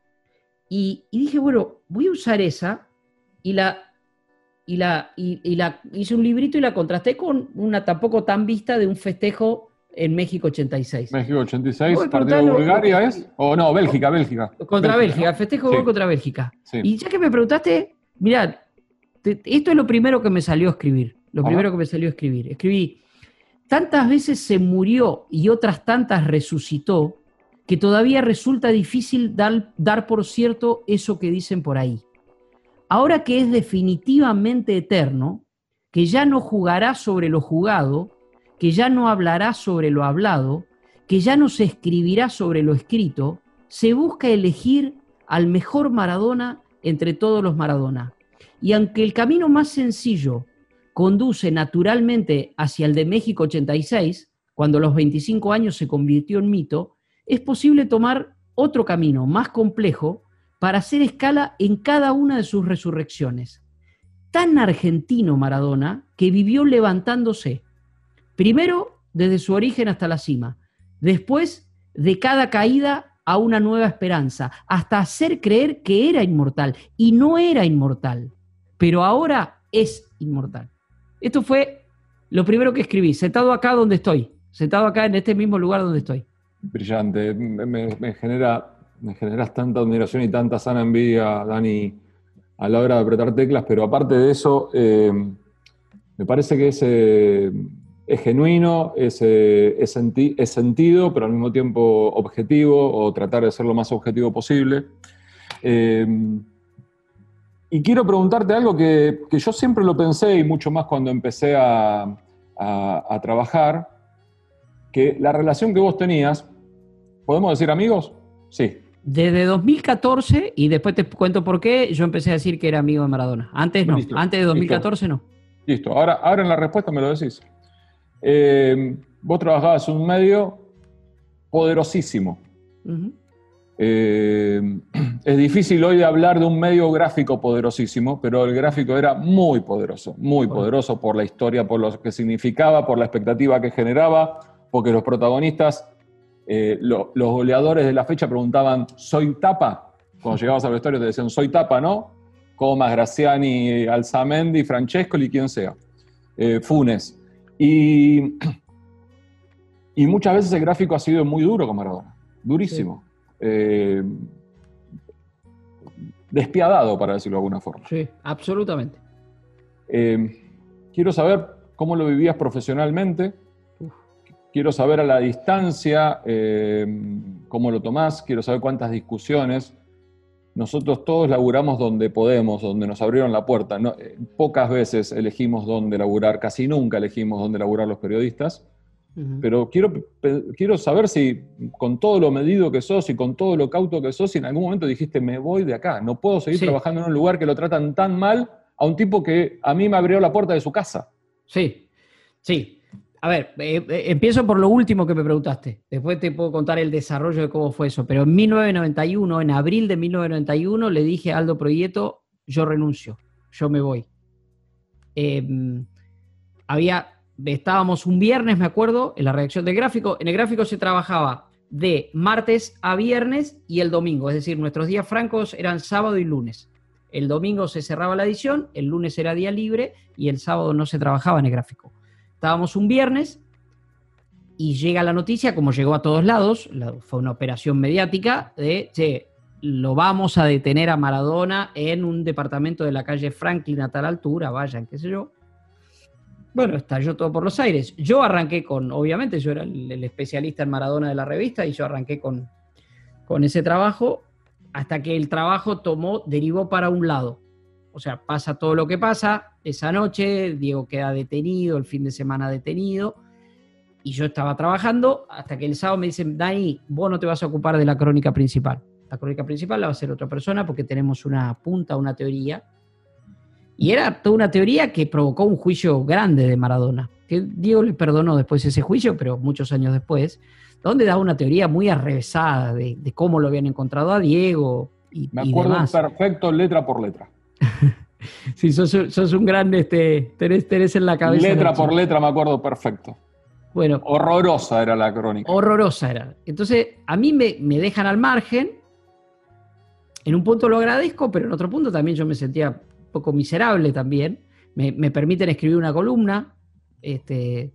Y, dije, bueno, voy a usar esa y la, y, la, y, la hice un librito y la contrasté con una tampoco tan vista de un festejo en México 86. México 86, partido de Bulgaria es, o no, Bélgica, Bélgica. Contra Bélgica, festejo contra Bélgica. Y ya que me preguntaste, mirad, esto es lo primero que me salió a escribir, lo primero que me salió a escribir. Escribí, tantas veces se murió y otras tantas resucitó, que todavía resulta difícil dar, dar por cierto eso que dicen por ahí. Ahora que es definitivamente eterno, que ya no jugará sobre lo jugado, que ya no hablará sobre lo hablado, que ya no se escribirá sobre lo escrito, se busca elegir al mejor Maradona entre todos los Maradona. Y aunque el camino más sencillo conduce naturalmente hacia el de México 86, cuando a los 25 años se convirtió en mito, es posible tomar otro camino más complejo para hacer escala en cada una de sus resurrecciones. Tan argentino Maradona que vivió levantándose, primero desde su origen hasta la cima, después de cada caída a una nueva esperanza, hasta hacer creer que era inmortal y no era inmortal, pero ahora es inmortal. Esto fue lo primero que escribí, sentado acá donde estoy, sentado acá en este mismo lugar donde estoy brillante. Me, genera, me generas tanta admiración y tanta sana envidia, Dani, a la hora de apretar teclas, pero aparte de eso, eh, me parece que es, eh, es genuino, es, es, sentido, pero al mismo tiempo objetivo, o tratar de ser lo más objetivo posible. y quiero preguntarte algo que, yo siempre lo pensé, y mucho más cuando empecé a, a trabajar, que la relación que vos tenías, ¿podemos decir amigos? Sí. Desde 2014, y después te cuento por qué, yo empecé a decir que era amigo de Maradona. Antes no, antes de 2014 no. Listo, ahora, ahora en la respuesta me lo decís. Eh, vos trabajabas en un medio poderosísimo. Eh, <clears throat> es difícil hoy hablar de un medio gráfico poderosísimo, pero el gráfico era muy poderoso, muy poderoso por la historia, por lo que significaba, por la expectativa que generaba, porque los protagonistas eh, los goleadores de la fecha preguntaban, ¿soy tapa? Cuando <laughs> llegabas al vestuario te decían, ¿soy tapa, no? Comas, Graciani, Alzamendi, Francesco y quien sea. Eh, Funes. Y, <clears throat> y muchas veces el gráfico ha sido muy duro con Maradona. Durísimo. Eh, despiadado, para decirlo de alguna forma. Sí, absolutamente. quiero saber cómo lo vivías profesionalmente Quiero saber a la distancia eh, cómo lo tomás, quiero saber cuántas discusiones. Nosotros todos laburamos donde podemos, donde nos abrieron la puerta. Eh, pocas veces elegimos dónde laburar, casi nunca elegimos dónde laburar los periodistas. Pero quiero, quiero saber si con todo lo medido que sos y con todo lo cauto que sos, si en algún momento dijiste, me voy de acá, no puedo seguir trabajando en un lugar que lo tratan tan mal a un tipo que a mí me abrió la puerta de su casa. Sí, sí, a ver, eh, eh, empiezo por lo último que me preguntaste. Después te puedo contar el desarrollo de cómo fue eso. Pero en 1991, en abril de 1991, le dije a Aldo Proyecto, yo renuncio, yo me voy. Em, había, estábamos un viernes, me acuerdo, en la redacción del gráfico. En el gráfico se trabajaba de martes a viernes y el domingo. Es decir, nuestros días francos eran sábado y lunes. El domingo se cerraba la edición, el lunes era día libre y el sábado no se trabajaba en el gráfico. Estábamos un viernes y llega la noticia, como llegó a todos lados, fue una operación mediática de, che, lo vamos a detener a Maradona en un departamento de la calle Franklin a tal altura, vayan, qué sé yo. Bueno, estalló todo por los aires. Yo arranqué con, obviamente, yo era el, especialista en Maradona de la revista y yo arranqué con, con ese trabajo hasta que el trabajo tomó, derivó para un lado. O sea, pasa todo lo que pasa. Esa noche Diego queda detenido, el fin de semana detenido. Y yo estaba trabajando hasta que el sábado me dicen, Dani, vos no te vas a ocupar de la crónica principal. La crónica principal la va a hacer otra persona porque tenemos una punta, una teoría. Y era toda una teoría que provocó un juicio grande de Maradona. Que Diego le perdonó después ese juicio, pero muchos años después, donde da una teoría muy arrevesada de, cómo lo habían encontrado a Diego. Y, Me acuerdo perfecto, letra por letra. <laughs> sí, sos, un grande, este, tenés, en la cabeza. Letra por letra me acuerdo perfecto. Bueno. Horrorosa era la crónica. Horrorosa era. Entonces, a mí me, dejan al margen. En un punto lo agradezco, pero en otro punto también yo me sentía un poco miserable también. Me, me permiten escribir una columna. Este,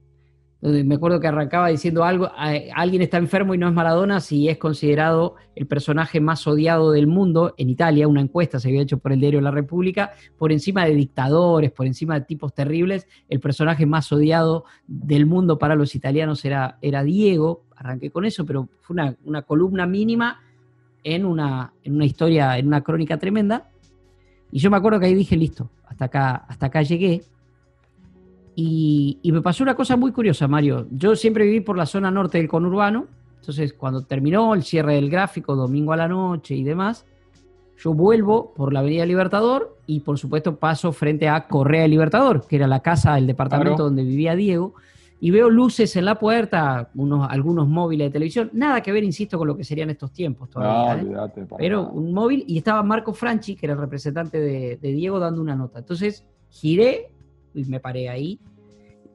me acuerdo que arrancaba diciendo algo, alguien está enfermo y no es Maradona si es considerado el personaje más odiado del mundo en Italia, una encuesta se había hecho por el diario La República, por encima de dictadores, por encima de tipos terribles, el personaje más odiado del mundo para los italianos era, era Diego, arranqué con eso, pero fue una, columna mínima en una, en una historia, en una crónica tremenda, y yo me acuerdo que ahí dije, listo, hasta acá, hasta acá llegué, y, me pasó una cosa muy curiosa, Mario. Yo siempre viví por la zona norte del conurbano, entonces cuando terminó el cierre del gráfico, domingo a la noche y demás, yo vuelvo por la Avenida Libertador y por supuesto paso frente a Correa Libertador, que era la casa, el departamento donde vivía Diego, y veo luces en la puerta, unos, algunos móviles de televisión, nada que ver, insisto, con lo que serían estos tiempos todavía. ¿eh? Pero un móvil y estaba Marco Franchi, que era el representante de Diego, dando una nota. Entonces giré y me paré ahí.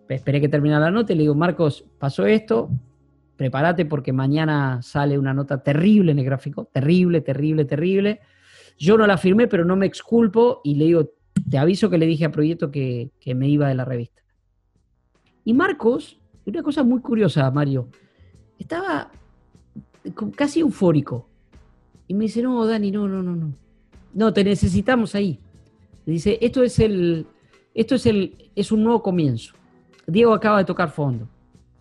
Esperé que terminara la nota y le digo, Marcos, pasó esto, prepárate porque mañana sale una nota terrible en el gráfico, terrible, terrible, terrible. Yo no la firmé, pero no me exculpo y le digo, te aviso que le dije a Proyecto que, que me iba de la revista. Y Marcos, una cosa muy curiosa, Mario, estaba casi eufórico. Y me dice, no, Dani, no, no, no, no. No, te necesitamos ahí. dice, esto es el, esto es, el, es un nuevo comienzo. Diego acaba de tocar fondo.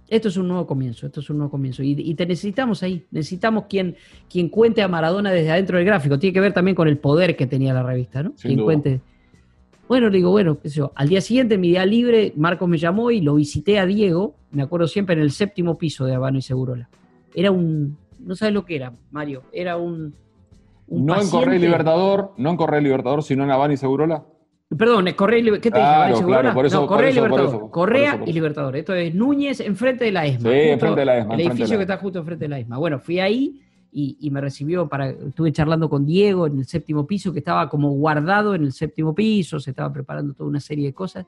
Esto es un nuevo comienzo, esto es un nuevo comienzo. Y, te necesitamos ahí, necesitamos quien, quien cuente a Maradona desde adentro del gráfico. Tiene que ver también con el poder que tenía la revista, ¿no? quien cuente. Bueno, le digo, bueno, qué sé yo. Al día siguiente, en mi día libre, Marcos me llamó y lo visité a Diego, me acuerdo siempre, en el séptimo piso de Habano y Segurola. Era un, no sabes lo que era, Mario, era un... no en Correo Libertador, no en Correo Libertador, sino en Habano y Segurola. Perdón, Correa y ¿Qué te dije? Claro, por eso, no, Correa y Libertador. Correa y Libertador. Esto es Núñez enfrente de la ESMA. Sí, enfrente de la ESMA. El edificio que está justo enfrente de la ESMA. Bueno, fui ahí y, me recibió para. Estuve charlando con Diego en el séptimo piso, que estaba como guardado en el séptimo piso, se estaba preparando toda una serie de cosas.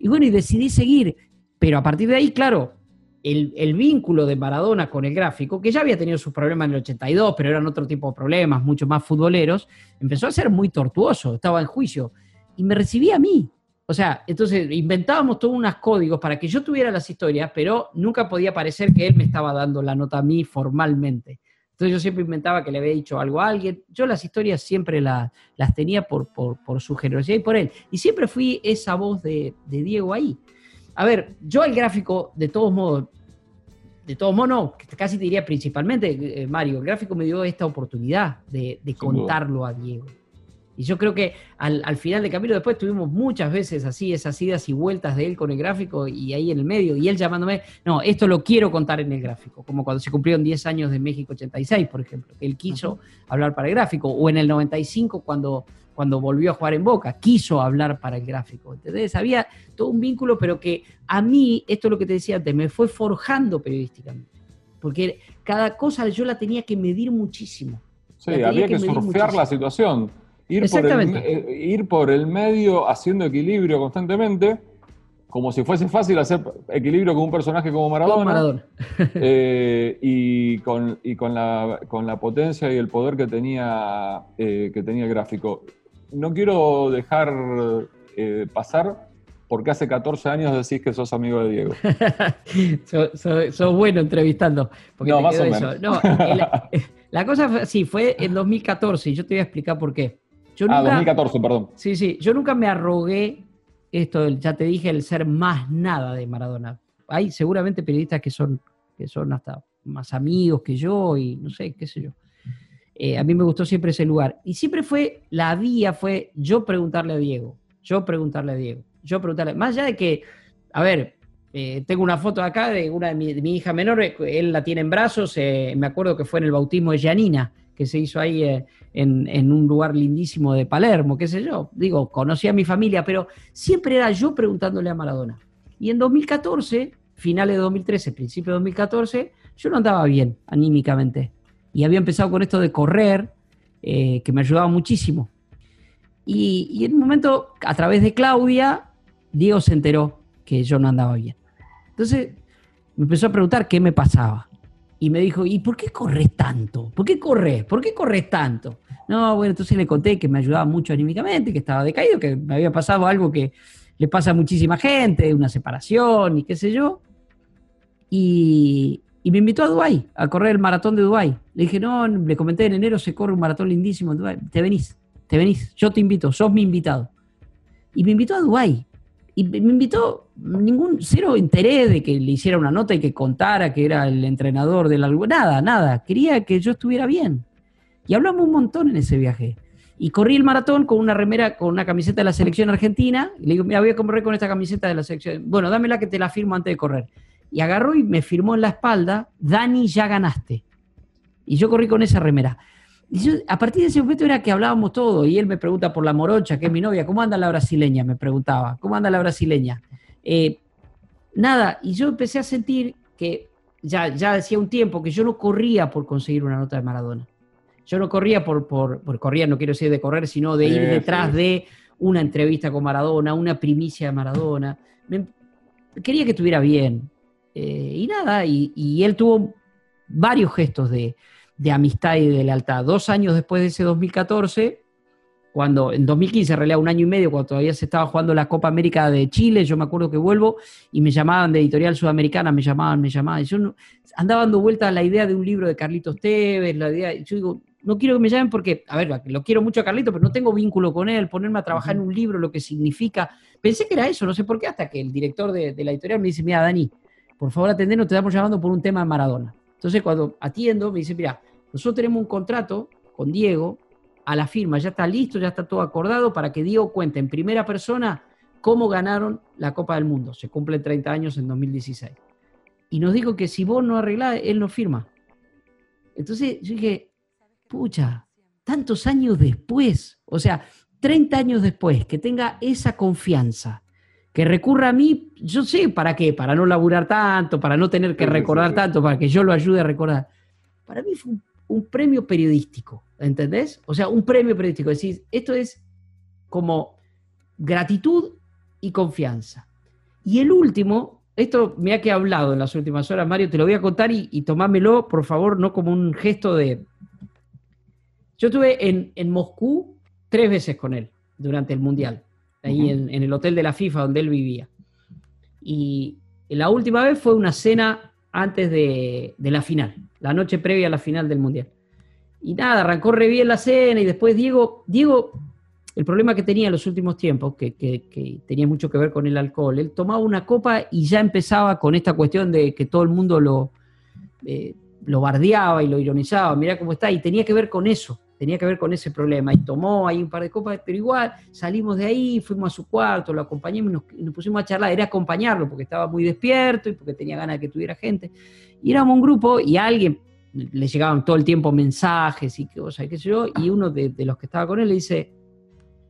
Y bueno, y decidí seguir. Pero a partir de ahí, claro, el, el, vínculo de Maradona con el gráfico, que ya había tenido sus problemas en el 82, pero eran otro tipo de problemas, mucho más futboleros, empezó a ser muy tortuoso, estaba en juicio y me recibía a mí. O sea, entonces inventábamos todos unos códigos para que yo tuviera las historias, pero nunca podía parecer que él me estaba dando la nota a mí formalmente. Entonces yo siempre inventaba que le había dicho algo a alguien. Yo las historias siempre las tenía por, por, su generosidad y por él. Y siempre fui esa voz de, Diego ahí. A ver, yo el gráfico, de todos modos, de todos modos, no, casi te diría principalmente, eh, Mario, el gráfico me dio esta oportunidad de, de contarlo a Diego. Y yo creo que al, final de camino después tuvimos muchas veces así, esas idas y vueltas de él con el gráfico y ahí en el medio, y él llamándome, no, esto lo quiero contar en el gráfico, como cuando se cumplieron 10 años de México 86, por ejemplo, que él quiso hablar para el gráfico, o en el 95 cuando, cuando volvió a jugar en Boca, quiso hablar para el gráfico, ¿entendés? Había todo un vínculo, pero que a mí, esto es lo que te decía antes, me fue forjando periodísticamente, porque cada cosa yo la tenía que medir muchísimo. Sí, había que, surfear la situación Ir por, el, eh, ir por el medio haciendo equilibrio constantemente, como si fuese fácil hacer equilibrio con un personaje como Maradona. <laughs> Eh, y con, y con, la, con la potencia y el poder que tenía, eh, que tenía el gráfico. No quiero dejar pasar porque hace 14 años decís que sos amigo de Diego. <laughs> sos, bueno entrevistando. no, más o menos. la, la, cosa sí, fue en 2014 y yo te voy a explicar por qué ah, 2014, perdón. Sí, sí, yo nunca me arrogué esto, ya te dije, el ser más nada de Maradona. Hay seguramente periodistas que son, que son hasta más amigos que yo y no sé, qué sé yo. Eh, a mí me gustó siempre ese lugar. Y siempre fue, la vía fue yo preguntarle a Diego, yo preguntarle a Diego, yo preguntarle, más allá de que, a ver, eh, tengo una foto acá de una de mi, hija menor, eh, él la tiene en brazos, me acuerdo que fue en el bautismo de Janina, que se hizo ahí eh, en, un lugar lindísimo de Palermo, qué sé yo. Digo, conocí a mi familia, pero siempre era yo preguntándole a Maradona. Y en 2014, finales de 2013, principio de 2014, yo no andaba bien anímicamente. Y había empezado con esto de correr, eh, que me ayudaba muchísimo. Y, y en un momento, a través de Claudia, Diego se enteró que yo no andaba bien. Entonces me empezó a preguntar qué me pasaba y me dijo, ¿y por qué corres tanto? ¿Por qué corres? ¿Por qué corres tanto? No, bueno, entonces le conté que me ayudaba mucho anímicamente, que estaba decaído, que me había pasado algo que le pasa a muchísima gente, una separación y qué sé yo. Y, me invitó a Dubái, a correr el maratón de Dubái. Le dije, no, le comenté en enero se corre un maratón lindísimo en Dubái. Te venís, te venís, yo te invito, sos mi invitado. Y me invitó a Dubái. Y me invitó, ningún cero interés de que le hiciera una nota y que contara que era el entrenador del algo. Nada, nada. Quería que yo estuviera bien. Y hablamos un montón en ese viaje. Y corrí el maratón con una remera, con una camiseta de la selección argentina. Y le digo, mira, voy a correr con esta camiseta de la selección. Bueno, dámela que te la firmo antes de correr. Y agarró y me firmó en la espalda, Dani, ya ganaste. Y yo corrí con esa remera. A partir de ese momento era que hablábamos todo, y él me pregunta por la morocha, que es mi novia, ¿cómo anda la brasileña? Me preguntaba, ¿cómo anda la brasileña? Eh, nada, y yo empecé a sentir que ya, ya decía un tiempo que yo no corría por conseguir una nota de Maradona. Yo no corría por, por, por correr, no quiero decir de correr, sino de ir detrás de una entrevista con Maradona, una primicia de Maradona. quería que estuviera bien. Eh, y nada, y él tuvo varios gestos de, de amistad y de lealtad. Dos años después de ese 2014, cuando en 2015, en realidad un año y medio, cuando todavía se estaba jugando la Copa América de Chile, yo me acuerdo que vuelvo y me llamaban de Editorial Sudamericana, me llamaban, me llamaban. Yo andaba dando vuelta a la idea de un libro de Carlitos Tevez, la idea, yo digo, no quiero que me llamen porque, a ver, lo quiero mucho a Carlito, pero no tengo vínculo con él, ponerme a trabajar en un libro, lo que significa. Pensé que era eso, no sé por qué, hasta que el director de, la editorial me dice, mira, Dani, por favor atendenos, te estamos llamando por un tema de Maradona. Entonces cuando atiendo, me dice, mira, nosotros tenemos un contrato con Diego, a la firma, ya está listo, ya está todo acordado para que Diego cuente en primera persona cómo ganaron la Copa del Mundo. Se cumplen 30 años en 2016. Y nos dijo que si vos no arreglás, él no firma. Entonces yo dije, pucha, tantos años después, o sea, 30 años después, que tenga esa confianza, que recurra a mí, yo sé para qué, para no laburar tanto, para no tener que recordar tanto, para que yo lo ayude a recordar. Para mí fue un, premio periodístico, ¿entendés? O sea, un premio periodístico. Es decir, esto es como gratitud y confianza. Y el último, esto me ha que hablado en las últimas horas, Mario, te lo voy a contar y, y tomámelo, por favor, no como un gesto de, yo estuve en, Moscú tres veces con él durante el Mundial, ahí en, el hotel de la FIFA donde él vivía. Y la última vez fue una cena antes de, la final, la noche previa a la final del Mundial. Y nada, arrancó re bien la cena y después Diego, Diego, el problema que tenía en los últimos tiempos, que, tenía mucho que ver con el alcohol, él tomaba una copa y ya empezaba con esta cuestión de que todo el mundo lo, eh, lo bardeaba y lo ironizaba, mira cómo está, y tenía que ver con eso tenía que ver con ese problema. Y tomó ahí un par de copas, pero igual salimos de ahí, fuimos a su cuarto, lo acompañamos y nos, pusimos a charlar. Era acompañarlo porque estaba muy despierto y porque tenía ganas de que tuviera gente. Y éramos un grupo y a alguien le llegaban todo el tiempo mensajes y qué, qué sé yo. Y uno de, los que estaba con él le dice: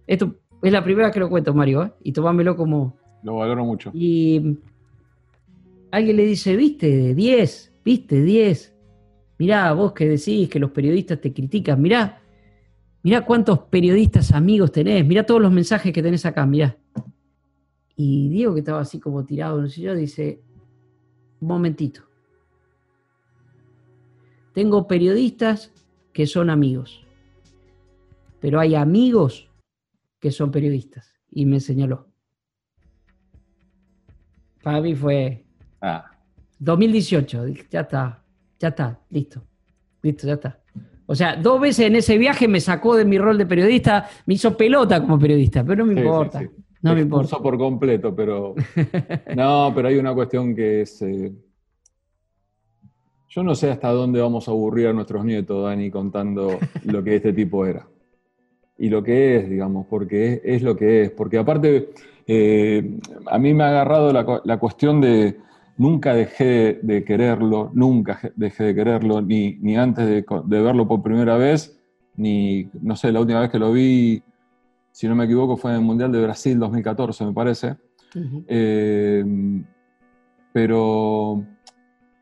Esto es la primera vez que lo cuento, Mario, ¿eh? y tomámelo como. Lo valoro mucho. Y alguien le dice: ¿Viste? 10, ¿viste? 10 mirá, vos que decís que los periodistas te critican, mirá, mirá cuántos periodistas amigos tenés, mirá todos los mensajes que tenés acá, mirá. Y Diego, que estaba así como tirado en el sillón, dice, un momentito. Tengo periodistas que son amigos, pero hay amigos que son periodistas. Y me señaló. Para mí fue... Ah. 2018, ya está, ya está, listo. Listo, ya está. O sea, dos veces en ese viaje me sacó de mi rol de periodista, me hizo pelota como periodista, pero no me importa. No me importa. por completo, pero. <laughs> No, pero hay una cuestión que es. Eh, yo no sé hasta dónde vamos a aburrir a nuestros nietos, Dani, contando <laughs> lo que este tipo era. Y lo que es, digamos, porque es, lo que es. Porque aparte, eh, a mí me ha agarrado la cuestión de nunca dejé de quererlo, nunca dejé de quererlo, ni, ni antes de, verlo por primera vez, ni, no sé, la última vez que lo vi, si no me equivoco, fue en el Mundial de Brasil 2014, me parece. Eh, pero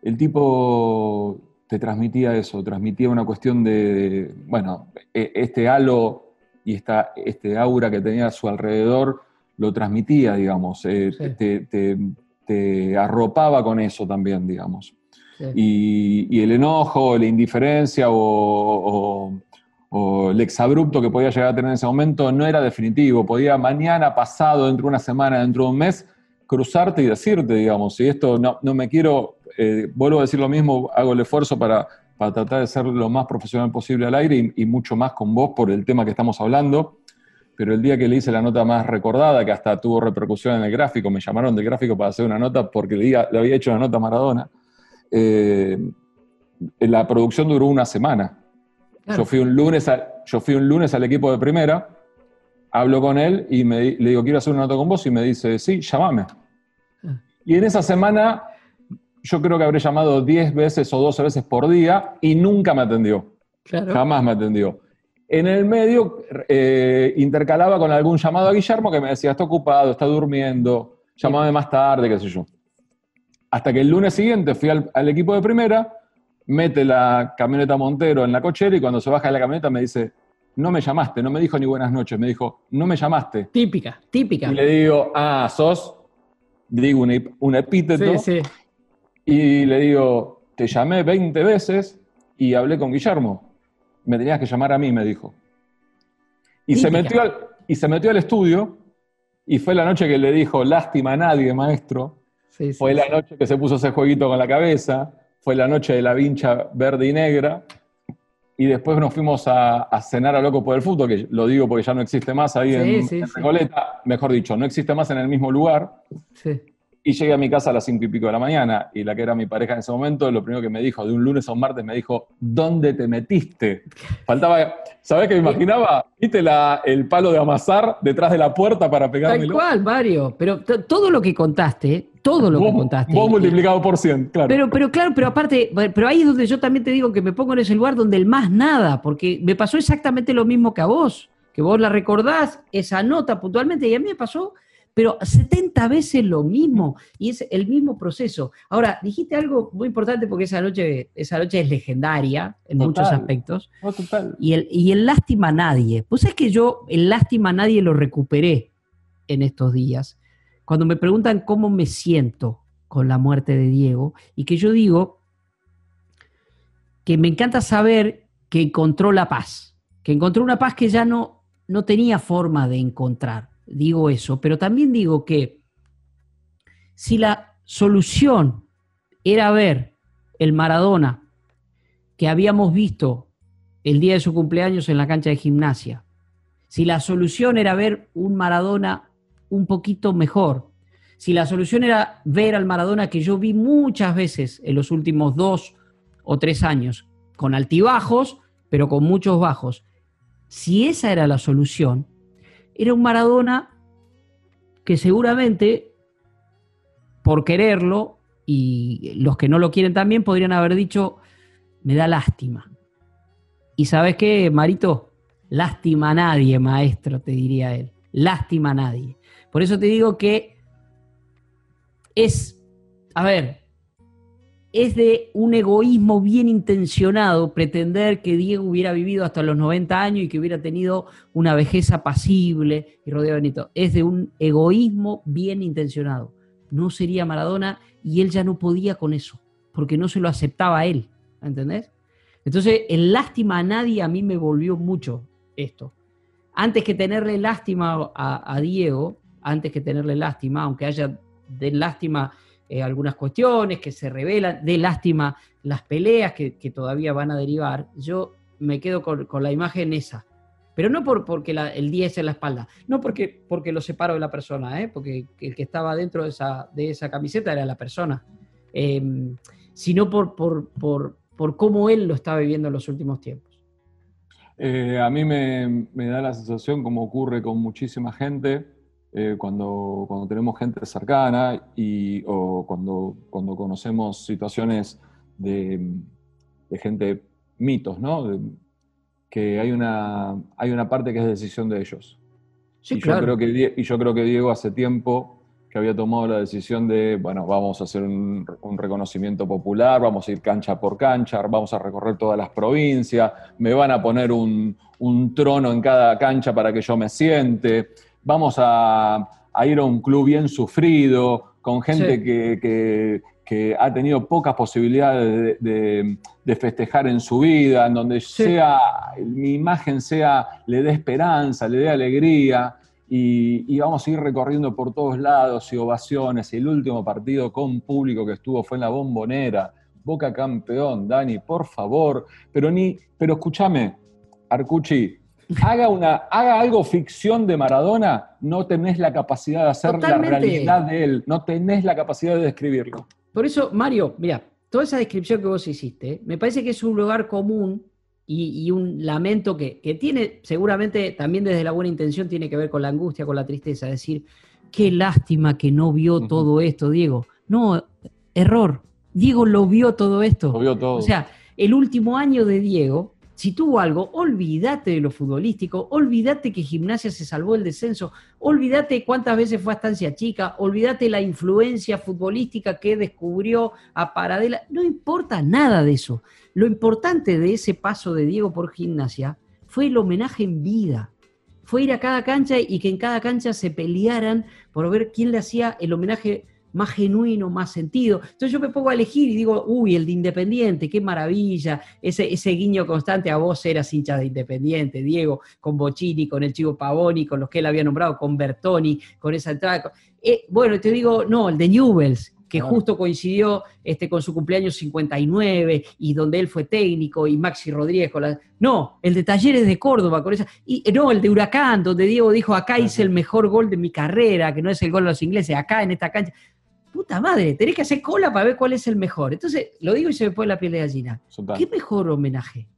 el tipo te transmitía eso, transmitía una cuestión de, bueno, e, este halo y esta, este aura que tenía a su alrededor lo transmitía, digamos, eh, te, te arropaba con eso también, digamos. Y, el enojo, la indiferencia o, el exabrupto que podía llegar a tener en ese momento no era definitivo. Podía mañana, pasado, dentro de una semana, dentro de un mes, cruzarte y decirte, digamos, si esto no, no me quiero, eh, vuelvo a decir lo mismo, hago el esfuerzo para, para, tratar de ser lo más profesional posible al aire y, y mucho más con vos por el tema que estamos hablando pero el día que le hice la nota más recordada, que hasta tuvo repercusión en el gráfico, me llamaron del gráfico para hacer una nota porque le, había hecho una nota a Maradona, eh, la producción duró una semana. Yo, fui un lunes yo fui un lunes al equipo de primera, hablo con él y me, le digo, quiero hacer una nota con vos, y me dice, sí, llámame. Ah. Y en esa semana yo creo que habré llamado 10 veces o 12 veces por día y nunca me atendió. Jamás me atendió. En el medio eh, intercalaba con algún llamado a Guillermo que me decía, está ocupado, está durmiendo, llámame más tarde, qué sé yo. Hasta que el lunes siguiente fui al, equipo de primera, mete la camioneta Montero en la cochera y cuando se baja de la camioneta me dice, no me llamaste, no me dijo ni buenas noches, me dijo, no me llamaste. Típica, típica. Y le digo, ah, sos, digo un, un epíteto. Sí, sí. Y le digo, te llamé 20 veces y hablé con Guillermo me tenías que llamar a mí, me dijo. Y se, metió al, y se metió al estudio y fue la noche que le dijo, lástima a nadie, maestro. fue la noche que se puso ese jueguito con la cabeza, fue la noche de la vincha verde y negra. y después nos fuimos a, cenar a Loco por el Fútbol, que lo digo porque ya no existe más ahí en, sí, mejor dicho, no existe más en el mismo lugar. Sí. Y llegué a mi casa a las cinco y pico de la mañana y la que era mi pareja en ese momento, lo primero que me dijo, de un lunes a un martes, me dijo, ¿dónde te metiste? Faltaba, ¿sabés qué me imaginaba? ¿Viste la, el palo de amasar detrás de la puerta para pegármelo? Tal cual, Mario. Pero todo lo que contaste, todo lo que contaste. Vos multiplicado por 100, claro. Pero, pero claro, pero aparte, pero ahí es donde yo también te digo que me pongo en ese lugar donde el más nada, porque me pasó exactamente lo mismo que a vos, que vos la recordás, esa nota puntualmente, y a mí me pasó pero 70 veces lo mismo y es el mismo proceso. Ahora, dijiste algo muy importante porque esa noche, esa noche es legendaria en muchos aspectos. Y, el, y el lástima a nadie. Pues es que yo el lástima a nadie lo recuperé en estos días. Cuando me preguntan cómo me siento con la muerte de Diego y que yo digo que me encanta saber que encontró la paz, que encontró una paz que ya no, no tenía forma de encontrar digo eso, pero también digo que si la solución era ver el Maradona que habíamos visto el día de su cumpleaños en la cancha de gimnasia, si la solución era ver un Maradona un poquito mejor, si la solución era ver al Maradona que yo vi muchas veces en los últimos dos o tres años, con altibajos, pero con muchos bajos, si esa era la solución, era un Maradona que seguramente, por quererlo, y los que no lo quieren también, podrían haber dicho, me da lástima. Y sabes qué, Marito, lástima a nadie, maestro, te diría él. Lástima a nadie. Por eso te digo que es, a ver, es de un egoísmo bien intencionado pretender que Diego hubiera vivido hasta los 90 años y que hubiera tenido una vejez apacible y rodeado de Benito. Es de un egoísmo bien intencionado. No sería Maradona y él ya no podía con eso, porque no se lo aceptaba a él, ¿entendés? Entonces, el lástima a nadie a mí me volvió mucho esto. Antes que tenerle lástima a Diego, antes que tenerle lástima, aunque haya de lástima eh, algunas cuestiones que se revelan, de lástima las peleas que, todavía van a derivar, yo me quedo con, la imagen esa. Pero no por, porque el 10 en la espalda, no porque, porque lo separo de la persona, ¿eh? porque el que estaba dentro de esa, de esa camiseta era la persona, em, sino por, por, por, por, cómo él lo está viviendo en los últimos tiempos. Eh, a mí me, me, da la sensación, como ocurre con muchísima gente, eh, cuando, cuando tenemos gente cercana y, o cuando, cuando conocemos situaciones de, gente, mitos, ¿no? que hay una, hay una parte que es decisión de ellos. Sí, y, yo creo que, y yo creo que Diego hace tiempo que había tomado la decisión de, bueno, vamos a hacer un, un, reconocimiento popular, vamos a ir cancha por cancha, vamos a recorrer todas las provincias, me van a poner un, un trono en cada cancha para que yo me siente vamos a, ir a un club bien sufrido, con gente que, ha tenido pocas posibilidades de, festejar en su vida, en donde sea, mi imagen sea, le dé esperanza, le dé alegría. Y, vamos a ir recorriendo por todos lados y ovaciones. Y el último partido con público que estuvo fue en la bombonera. Boca campeón, Dani, por favor. Pero ni, pero escúchame, Arcucci, haga, una, haga algo ficción de Maradona, no tenés la capacidad de hacer la realidad de él, no tenés la capacidad de describirlo. Por eso, Mario, mira, toda esa descripción que vos hiciste, me parece que es un lugar común y, un lamento que, tiene, seguramente también desde la buena intención, tiene que ver con la angustia, con la tristeza, decir, qué lástima que no vio todo esto, Diego. No, error. Diego lo vio todo esto. Lo vio todo. O sea, el último año de Diego si tuvo algo, olvídate de lo futbolístico, olvídate que Gimnasia se salvó el descenso, olvídate cuántas veces fue a Estancia Chica, olvídate la influencia futbolística que descubrió a Paradela, no importa nada de eso. Lo importante de ese paso de Diego por Gimnasia fue el homenaje en vida. Fue ir a cada cancha y que en cada cancha se pelearan por ver quién le hacía el homenaje más genuino, más sentido. Entonces yo me pongo a elegir y digo, uy, el de Independiente, qué maravilla, ese, ese guiño constante, a vos eras hincha de Independiente, Diego, con Bocini, con el Chivo Pavoni, con los que él había nombrado, con Bertoni, con esa entrada. Eh, bueno, te digo, no, el de Newells, que justo coincidió este, con su cumpleaños 59 y donde él fue técnico y Maxi Rodríguez con la... No, el de Talleres de Córdoba con esa... Y, no, el de Huracán, donde Diego dijo, acá hice el mejor gol de mi carrera, que no es el gol de los ingleses, acá en esta cancha. Puta madre, tenés que hacer cola para ver cuál es el mejor. Entonces, lo digo y se me pone la piel de gallina. ¿Qué mejor homenaje?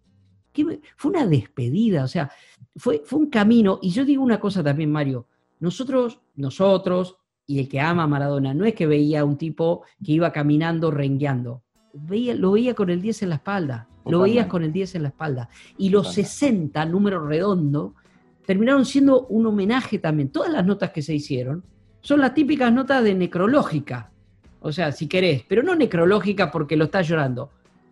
fue una despedida, o sea, fue, fue un camino. Y yo digo una cosa también, Mario. Nosotros, nosotros, y el que ama a Maradona, no es que veía a un tipo que iba caminando rengueando. Veía, lo veía con el 10 en la espalda. Lo veías con el 10 en la espalda. Y los 60, número redondo, terminaron siendo un homenaje también. Todas las notas que se hicieron son las típicas notas de necrológica. O sea, si querés, pero no necrológica porque lo estás llorando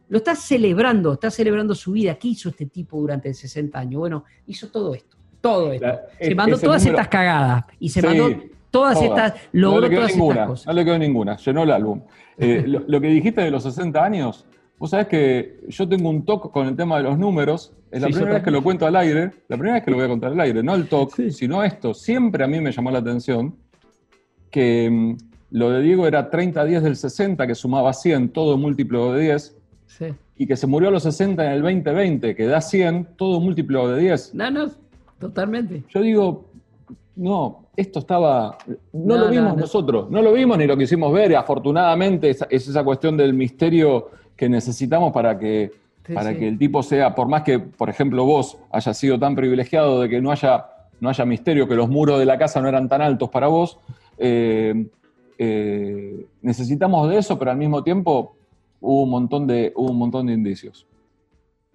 lo está celebrando, está celebrando su vida. ¿Qué hizo este tipo durante 60 años? Bueno, hizo todo esto, todo esto. se mandó todas estas cagadas y se mandó todas, estas, logró no todas estas cosas. No le quedó ninguna, llenó el álbum. Eh, <laughs> lo, que dijiste de los 60 años, vos sabés que yo tengo un toque con el tema de los números. Es la primera vez que lo cuento al aire, la primera vez que lo voy a contar al aire, no el toque, sino esto. Siempre a mí me llamó la atención que mm, lo de Diego era 30 10 del 60, que sumaba 100, todo múltiplo de 10 y que se murió a los 60 en el 2020, que da 100, todo múltiplo de 10. No, no, totalmente. Yo digo, no, esto estaba. No, lo vimos nosotros, no lo vimos ni lo quisimos ver. Y afortunadamente es, esa cuestión del misterio que necesitamos para que, para que el tipo sea, por más que, por ejemplo, vos hayas sido tan privilegiado de que no haya, no haya misterio, que los muros de la casa no eran tan altos para vos. Eh, eh, necesitamos de eso, pero al mismo tiempo hubo un montón de, un montón de indicios.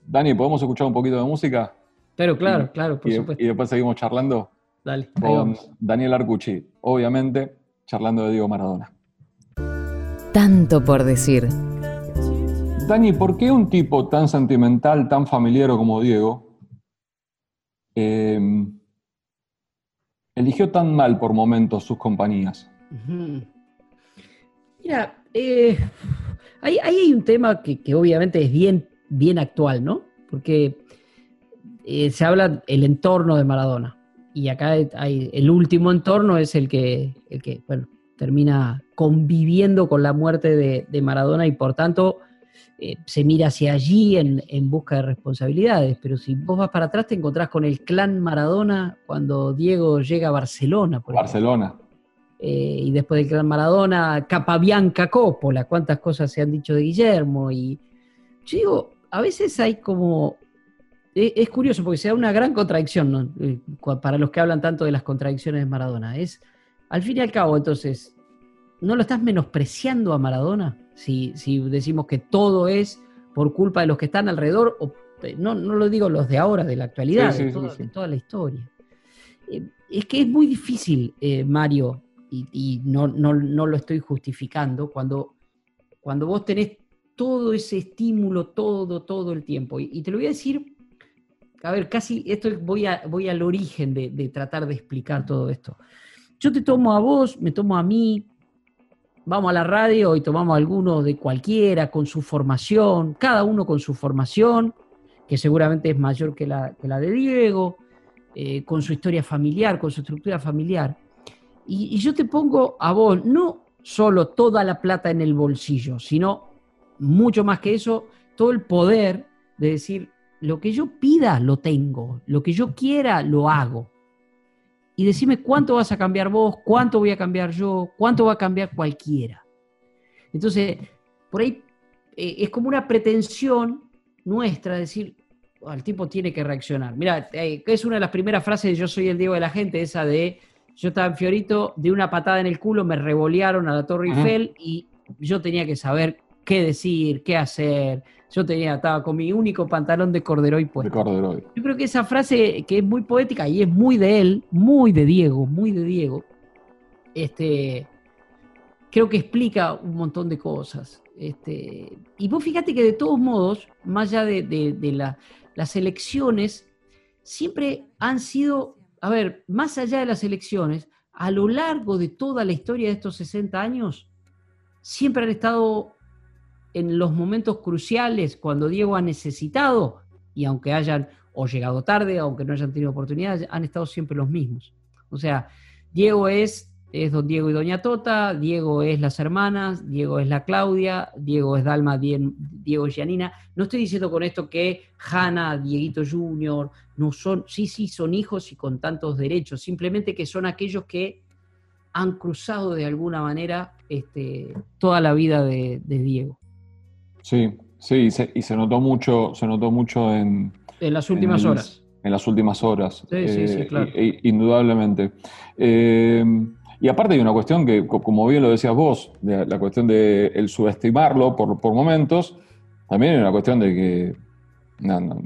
Dani, ¿podemos escuchar un poquito de música? Pero claro, claro, por y, supuesto. Y después seguimos charlando Dale, con Daniel Arcucci, obviamente, charlando de Diego Maradona. Tanto por decir. Dani, ¿por qué un tipo tan sentimental, tan familiar como Diego, em, eligió tan mal por momentos sus compañías? Mira, eh, Ahí, hay un tema que, obviamente es bien, bien actual, ¿no? Porque eh, se habla el entorno de Maradona. Y acá hay, el último entorno es el que, el que bueno, termina conviviendo con la muerte de, Maradona y por tanto eh, se mira hacia allí en, en, busca de responsabilidades. Pero si vos vas para atrás te encontrás con el clan Maradona cuando Diego llega a Barcelona. Por Barcelona. Eh, y después del Gran Maradona, Capabianca Coppola, cuántas cosas se han dicho de Guillermo. Y yo digo, a veces hay como. E, es, curioso porque se da una gran contradicción eh, para los que hablan tanto de las contradicciones de Maradona. Es, al fin y al cabo, entonces, ¿no lo estás menospreciando a Maradona? Si, si decimos que todo es por culpa de los que están alrededor, o, eh, no, no lo digo los de ahora, de la actualidad, de, toda la historia. es que es muy difícil, Mario, y, no, no, lo estoy justificando, cuando, cuando vos tenés todo ese estímulo todo, todo el tiempo. Y, te lo voy a decir, a ver, casi esto voy, a, voy al origen de, de, tratar de explicar todo esto. Yo te tomo a vos, me tomo a mí, vamos a la radio y tomamos a alguno de cualquiera con su formación, cada uno con su formación, que seguramente es mayor que la, de Diego, eh, con su historia familiar, con su estructura familiar. Y, yo te pongo a vos no solo toda la plata en el bolsillo, sino mucho más que eso, todo el poder de decir, lo que yo pida lo tengo, lo que yo quiera lo hago. Y decime cuánto vas a cambiar vos, cuánto voy a cambiar yo, cuánto va a cambiar cualquiera. Entonces, por ahí eh, es como una pretensión nuestra decir, el tipo tiene que reaccionar. Mira, eh, es una de las primeras frases de Yo soy el Diego de la gente, esa de yo estaba en Fiorito, de una patada en el culo, me revolearon a la Torre Eiffel y yo tenía que saber qué decir, qué hacer. Yo tenía, estaba con mi único pantalón de corderoy puesto. De corderoy. Yo creo que esa frase que es muy poética y es muy de él, muy de Diego, muy de Diego, este, creo que explica un montón de cosas. Este, y vos fíjate que de todos modos, más allá de, las elecciones, siempre han sido a ver, más allá de las elecciones, a lo largo de toda la historia de estos 60 años, siempre han estado en los momentos cruciales cuando Diego ha necesitado, y aunque hayan o llegado tarde, aunque no hayan tenido oportunidades, han estado siempre los mismos. O sea, Diego es es don Diego y doña Tota, Diego es las hermanas, Diego es la Claudia, Diego es Dalma, Diego es Gianina. No estoy diciendo con esto que Hanna, Dieguito Junior, no son, sí, sí, son hijos y con tantos derechos, simplemente que son aquellos que han cruzado de alguna manera este, toda la vida de, Diego. Sí, sí, y se, notó mucho, se notó mucho en... En las últimas horas. En las últimas horas. Sí, sí, sí, eh, claro. indudablemente. Eh, y aparte hay una cuestión que, como bien lo decías vos, de la cuestión de el subestimarlo por, por momentos, también hay una cuestión de que no, no,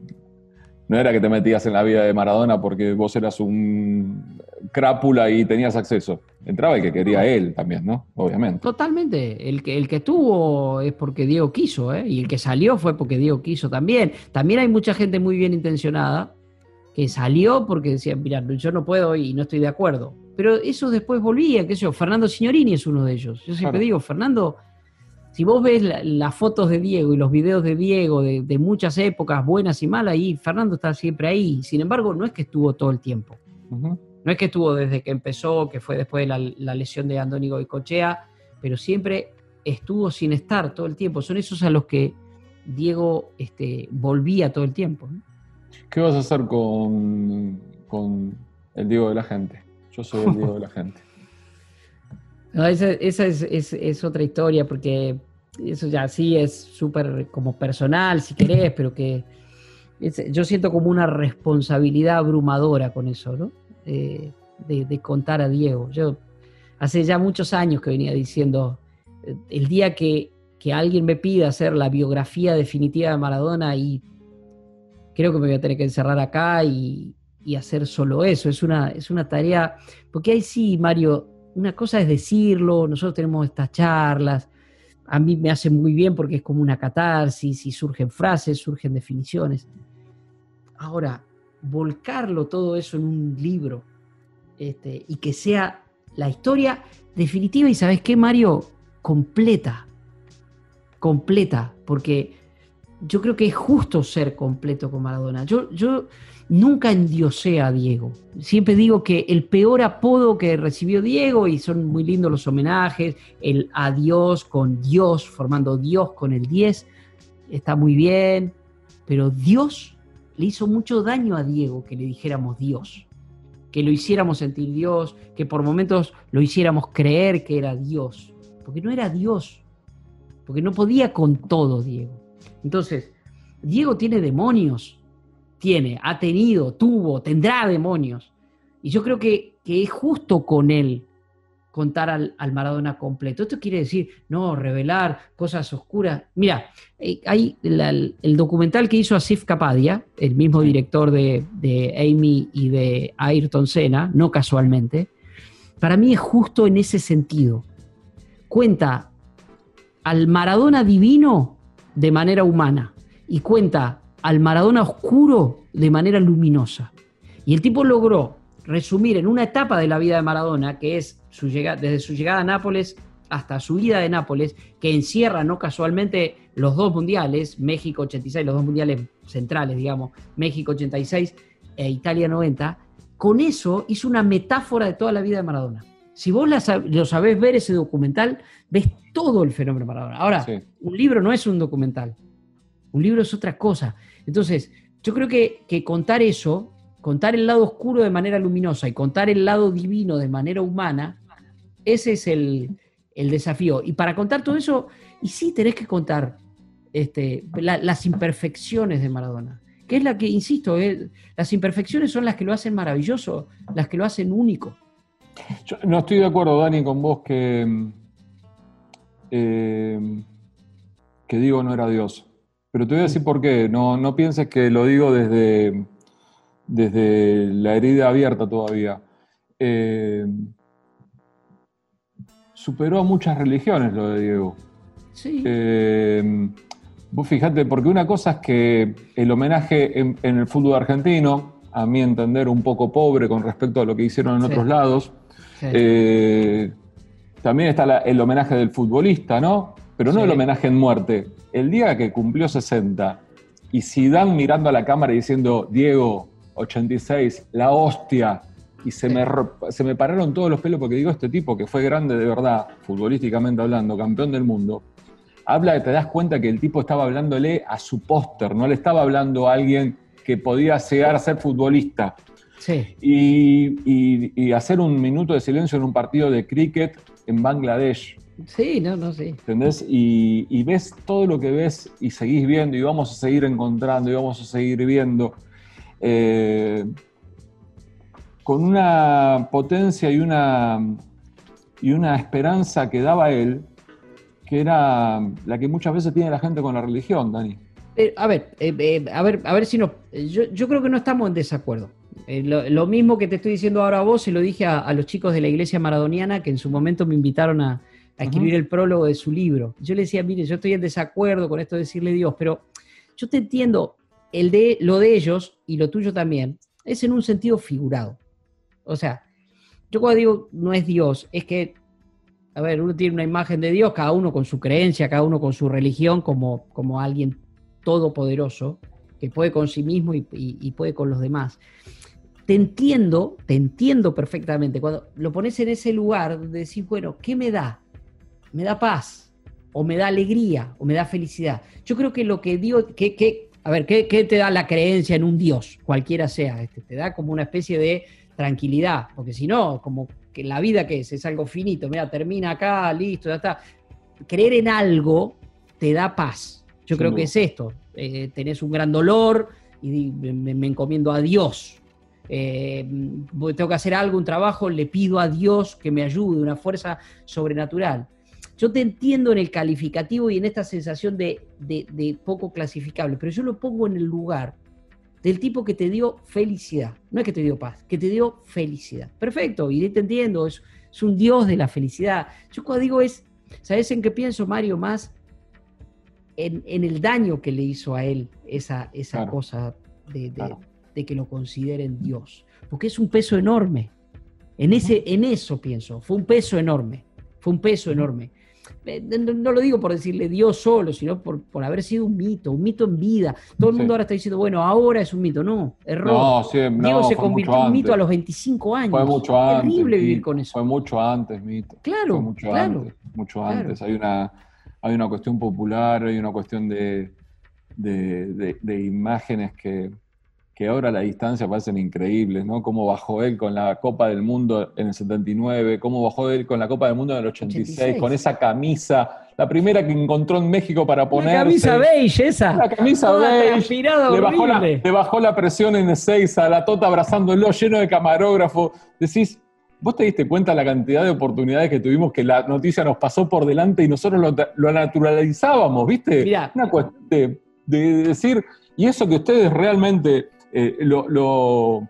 no, era que te metías en la vida de Maradona porque vos eras un crápula y tenías acceso. Entraba el que quería él también, ¿no? Obviamente. Totalmente. El que, el que tuvo es porque Diego quiso, ¿eh? Y el que salió fue porque Diego quiso también. También hay mucha gente muy bien intencionada que salió porque decía, mira, yo no puedo y no estoy de acuerdo. Pero eso después volvía, qué sé yo, Fernando Signorini es uno de ellos. Yo siempre digo, Fernando, si vos ves las fotos de Diego y los videos de Diego de, muchas épocas, buenas y malas, ahí Fernando está siempre ahí. Sin embargo, no es que estuvo todo el tiempo. No es que estuvo desde que empezó, que fue después de la, lesión de Andónigo y Cochea, pero siempre estuvo sin estar todo el tiempo. Son esos a los que Diego este, volvía todo el tiempo. ¿Qué vas a hacer con, con el Diego de la gente? Yo soy el Diego de la gente. Esa, es, otra historia, porque eso ya sí es súper como personal, si querés, pero que yo siento como una responsabilidad abrumadora con eso, ¿no? de, contar a Diego. Yo hace ya muchos años que venía diciendo, el día que, que alguien me pida hacer la biografía definitiva de Maradona y creo que me voy a tener que encerrar acá y, y hacer solo eso. Es una, es una tarea, porque ahí sí, Mario, una cosa es decirlo, nosotros tenemos estas charlas, a mí me hace muy bien porque es como una catarsis y surgen frases, surgen definiciones. Ahora, volcarlo todo eso en un libro este, y que sea la historia definitiva y sabes qué, Mario, completa, completa, porque yo creo que es justo ser completo con Maradona. Yo, yo nunca endiosé a Diego. Siempre digo que el peor apodo que recibió Diego, y son muy lindos los homenajes, el adiós con Dios, formando Dios con el 10, está muy bien, pero Dios le hizo mucho daño a Diego que le dijéramos Dios, que lo hiciéramos sentir Dios, que por momentos lo hiciéramos creer que era Dios, porque no era Dios, porque no podía con todo Diego. Entonces, Diego tiene demonios, tiene, ha tenido, tuvo, tendrá demonios. Y yo creo que, es justo con él contar al, Maradona completo. Esto quiere decir, no, revelar cosas oscuras. Mira, eh, hay el, documental que hizo Asif Kapadia, el mismo director de, de, Amy y de Ayrton Senna, no casualmente, para mí es justo en ese sentido. Cuenta al Maradona divino de manera humana y cuenta al Maradona oscuro de manera luminosa. Y el tipo logró resumir en una etapa de la vida de Maradona, que es su llegada, desde su llegada a Nápoles hasta su ida de Nápoles, que encierra no casualmente los dos mundiales, México 86, los dos mundiales centrales, digamos, México 86 e Italia 90, con eso hizo una metáfora de toda la vida de Maradona. Si vos lo sabés ver ese documental, ves todo el fenómeno Maradona. Ahora, un libro no es un documental, un libro es otra cosa. Entonces, yo creo que, contar eso, contar el lado oscuro de manera luminosa y contar el lado divino de manera humana, ese es el, desafío. Y para contar todo eso, y sí tenés que contar este, las imperfecciones de Maradona, que es la que, insisto, las imperfecciones son las que lo hacen maravilloso, las que lo hacen único. No estoy de acuerdo, Dani, con vos que, eh, que digo no era Dios. Pero te voy a decir por qué. No, no pienses que lo digo desde, desde la herida abierta todavía. Eh, superó a muchas religiones lo de Diego. Sí. Eh, vos fijate, porque una cosa es que el homenaje en, el fútbol argentino, a mi entender un poco pobre con respecto a lo que hicieron en otros lados, eh, también está el homenaje del futbolista, ¿no? Pero no el homenaje en muerte. El día que cumplió 60 y Zidane mirando a la cámara y diciendo, Diego, 86, la hostia, y se, me, se me pararon todos los pelos porque digo, este tipo que fue grande de verdad, futbolísticamente hablando, campeón del mundo, habla, te das cuenta que el tipo estaba hablándole a su póster, no le estaba hablando a alguien que podía llegar a ser futbolista. Sí. Y, hacer un minuto de silencio en un partido de cricket en Bangladesh. Sí, no, no, sí. ¿Entendés? Y, ves todo lo que ves y seguís viendo y vamos a seguir encontrando y vamos a seguir viendo. Eh, con una potencia y una, y una esperanza que daba él, que era la que muchas veces tiene la gente con la religión, Dani. Eh, a ver, eh, eh, a ver, a ver si no. Yo, creo que no estamos en desacuerdo. Lo, mismo que te estoy diciendo ahora a vos, se lo dije a, los chicos de la iglesia maradoniana que en su momento me invitaron a, escribir el prólogo de su libro. Yo le decía, mire, yo estoy en desacuerdo con esto de decirle Dios, pero yo te entiendo, el de, lo de ellos y lo tuyo también, es en un sentido figurado. O sea, yo cuando digo no es Dios, es que, a ver, uno tiene una imagen de Dios, cada uno con su creencia, cada uno con su religión, como, como alguien todopoderoso, que puede con sí mismo y, puede con los demás. Te entiendo, te entiendo perfectamente. Cuando lo pones en ese lugar de decir, bueno, ¿qué me da? Me da paz, o me da alegría, o me da felicidad. Yo creo que lo que digo, que, que a ver, ¿qué, ¿qué, te da la creencia en un Dios, cualquiera sea? Este, te da como una especie de tranquilidad, porque si no, como que la vida que es, es algo finito, mira, termina acá, listo, ya está. Creer en algo te da paz. Yo creo que es esto. Eh, tenés un gran dolor y me, encomiendo a Dios. Eh, tengo que hacer algo, un trabajo, le pido a Dios que me ayude, una fuerza sobrenatural. Yo te entiendo en el calificativo y en esta sensación de, de poco clasificable, pero yo lo pongo en el lugar del tipo que te dio felicidad. No es que te dio paz, que te dio felicidad. Perfecto, y te entiendo, es, un Dios de la felicidad. Yo cuando digo es, ¿sabes en qué pienso, Mario? Más en, el daño que le hizo a él esa, esa cosa de, que lo consideren Dios. Porque es un peso enorme. En, ese, en eso pienso, fue un peso enorme. Fue un peso enorme. Eh, no, lo digo por decirle Dios solo, sino por, por, haber sido un mito, un mito en vida. Todo el mundo ahora está diciendo, bueno, ahora es un mito. No, error. Diego se convirtió en un mito a los 25 años. Fue mucho antes. terrible vivir con eso. Fue mucho antes, mito. Claro, mucho claro. Antes, mucho antes. Hay una, hay una cuestión popular, hay una cuestión de, de imágenes que, que ahora la distancia parecen increíbles, ¿no? Cómo bajó él con la Copa del Mundo en el 79, cómo bajó él con la Copa del Mundo en el 86, con esa camisa, la primera que encontró en México para poner. La camisa beige esa. La camisa beige. Le bajó, la, le bajó la presión en a la Tota abrazándolo, lleno de camarógrafo. Decís, ¿Vos te diste cuenta la cantidad de oportunidades que tuvimos que la noticia nos pasó por delante y nosotros lo, naturalizábamos, ¿viste? Una cuestión de, decir, y eso que ustedes realmente eh, lo,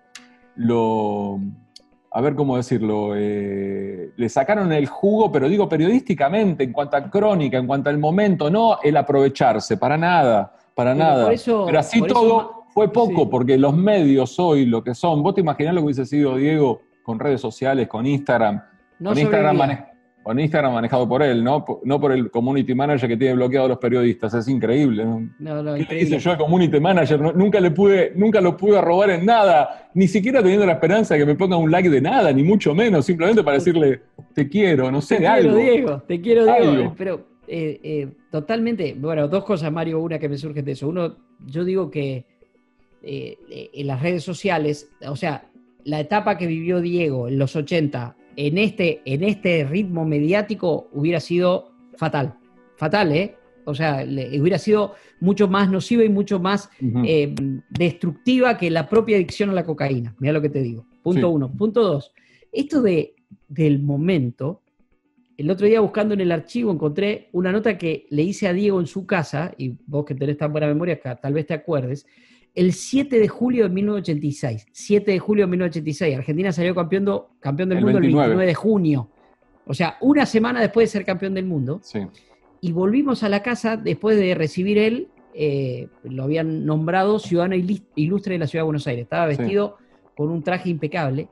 a ver cómo decirlo, eh, le sacaron el jugo, pero digo periodísticamente, en cuanto a crónica, en cuanto al momento, no el aprovecharse, para nada, para nada. pero así todo fue poco, porque los medios hoy, lo que son, vos te imaginás lo que hubiese sido Diego con redes sociales, con Instagram. con Instagram con Instagram manejado por él, ¿no? No por el community manager que tiene bloqueado a los periodistas. Es increíble. ¿no? ¿Qué dice yo el community manager? nunca, le pude, nunca lo pude robar en nada, ni siquiera teniendo la esperanza de que me ponga un like de nada, ni mucho menos, simplemente para decirle te quiero, no sé, te algo. Quiero, Diego, te quiero, Diego. Pero eh, eh, totalmente, bueno, dos cosas, Mario, una que me surge de eso. Uno, yo digo que eh, en las redes sociales, o sea, la etapa que vivió Diego en los 80 en este, en este ritmo mediático hubiera sido fatal. Fatal, ¿eh? O sea, hubiera sido mucho más nociva y mucho más eh, destructiva que la propia adicción a la cocaína. Mira lo que te digo. Punto uno. Punto dos. Esto de, del momento, el otro día buscando en el archivo encontré una nota que le hice a Diego en su casa, y vos que tenés tan buena memoria, tal vez te acuerdes, el 7 de julio de 1986. 7 de julio de 1986. Argentina salió campeón, campeón del mundo el 29 de junio. O sea, una semana después de ser campeón del mundo. Sí. Y volvimos a la casa después de recibir él, eh, lo habían nombrado ciudadano ilustre de la ciudad de Buenos Aires. Estaba vestido con un traje impecable.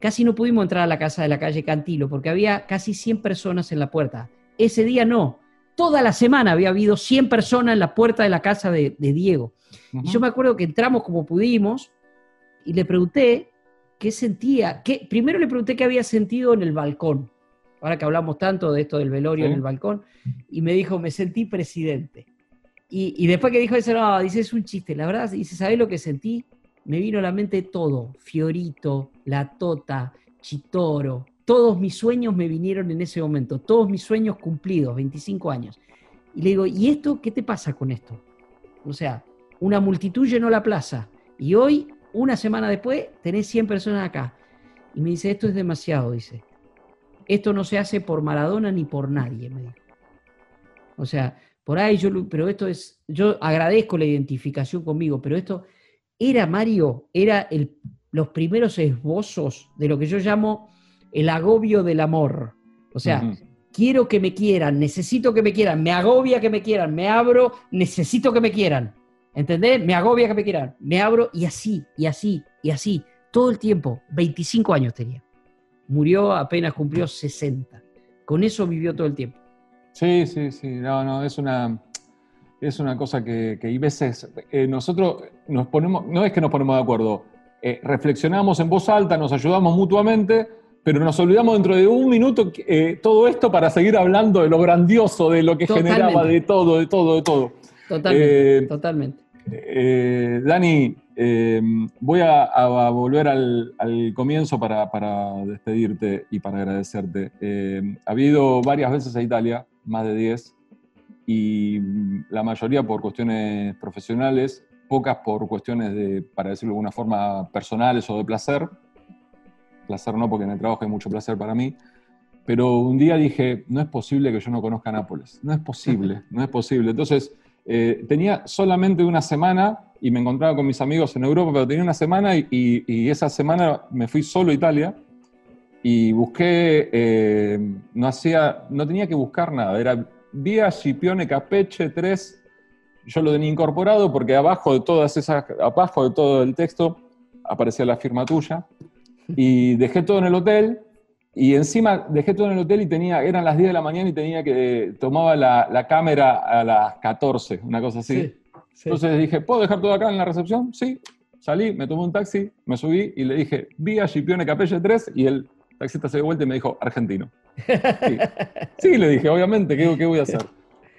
Casi no pudimos entrar a la casa de la calle Cantilo porque había casi 100 personas en la puerta. Ese día no. Toda la semana había habido 100 personas en la puerta de la casa de Diego. Y yo me acuerdo que entramos como pudimos y le pregunté qué sentía. ¿Qué? Primero le pregunté qué había sentido en el balcón, ahora que hablamos tanto de esto del velorio en el balcón, y me dijo, me sentí presidente. Y, después que dijo eso, no, dice, es un chiste. La verdad, dice, ¿sabés lo que sentí? Me vino a la mente todo. Fiorito, La Tota, Chitoro. Todos mis sueños me vinieron en ese momento. Todos mis sueños cumplidos, 25 años. Y le digo, ¿y esto qué te pasa con esto? O sea, una multitud llenó la plaza. Y hoy, una semana después, tenés 100 personas acá. Y me dice, esto es demasiado, dice. Esto no se hace por Maradona ni por nadie, me dijo. O sea, por ahí yo, pero esto es, yo agradezco la identificación conmigo, pero esto era, Mario, era el, los primeros esbozos de lo que yo llamo el agobio del amor. O sea, quiero que me quieran, necesito que me quieran, me agobia que me quieran, me abro, necesito que me quieran. ¿Entendés? Me agobia que me quieran, me abro y así, y así, y así, todo el tiempo. 25 años tenía. Murió apenas cumplió 60. Con eso vivió todo el tiempo. Sí, sí, sí. No, no, es una, es una cosa que, que hay veces eh, nosotros nos ponemos, no es que nos ponemos de acuerdo, eh, reflexionamos en voz alta, nos ayudamos mutuamente, pero nos olvidamos dentro de un minuto eh, todo esto para seguir hablando de lo grandioso, de lo que generaba, de todo, de todo, de todo. Totalmente, totalmente. Dani, voy a, volver al, comienzo para, para, despedirte y para agradecerte. ha habido varias veces a Italia más de 10, y la mayoría por cuestiones profesionales, pocas por cuestiones de, para decirlo de alguna forma, personales o de placer. Placer no, porque en el trabajo hay mucho placer para mí. Pero un día dije, no es posible que yo no conozca Nápoles. No es posible, no es posible. Entonces, eh, tenía solamente una semana y me encontraba con mis amigos en Europa, pero tenía una semana y, esa semana me fui solo a Italia y busqué, eh, no, hacía, no tenía que buscar nada, era vía Scipione Capeche 3, yo lo tenía incorporado porque abajo de todas esas, abajo de todo el texto aparecía la firma tuya, y dejé todo en el hotel, y encima dejé todo en el hotel y tenía, eran las 10 de la mañana y tenía que, tomaba la, la cámara a las 14, una cosa así. Entonces dije, ¿puedo dejar todo acá en la recepción? Sí. Salí, me tomé un taxi, me subí y le dije, vía Scipione Capeche 3 y él taxista se dio vuelta y me dijo, argentino. <laughs> Sí, le dije, obviamente, ¿qué, voy a hacer?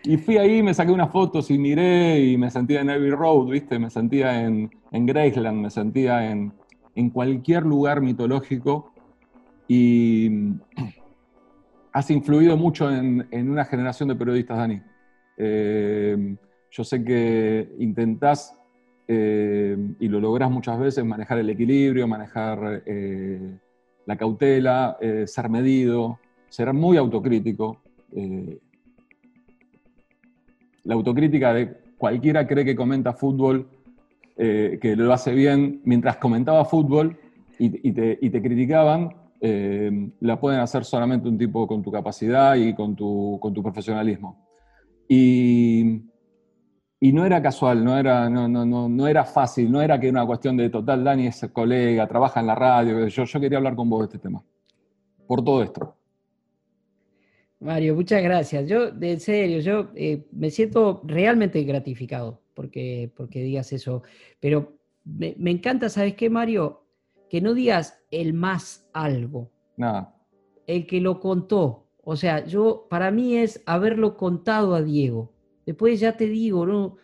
Y fui ahí, me saqué unas fotos y miré y me sentía en Abbey Road, ¿viste? Me sentía en, en Graceland, me sentía en, en cualquier lugar mitológico y <clears throat> has influido mucho en, una generación de periodistas, Dani. Eh, yo sé que intentás, eh, y lo lográs muchas veces, manejar el equilibrio, manejar eh, la cautela, ser medido, ser muy autocrítico. La autocrítica de cualquiera cree que comenta fútbol, que lo hace bien, mientras comentaba fútbol y, te, criticaban, la pueden hacer solamente un tipo con tu capacidad y con tu, con tu profesionalismo. Y y no era casual, no era, no, no, no, no era fácil, no era que era una cuestión de total, Dani es colega, trabaja en la radio, yo, yo quería hablar con vos de este tema, por todo esto. Mario, muchas gracias. Yo, en serio, yo eh, me siento realmente gratificado porque, porque digas eso, pero me, me, encanta, ¿sabes qué, Mario? Que no digas el más algo. Nada. El que lo contó. O sea, yo, para mí es haberlo contado a Diego Después ya te digo, ¿no?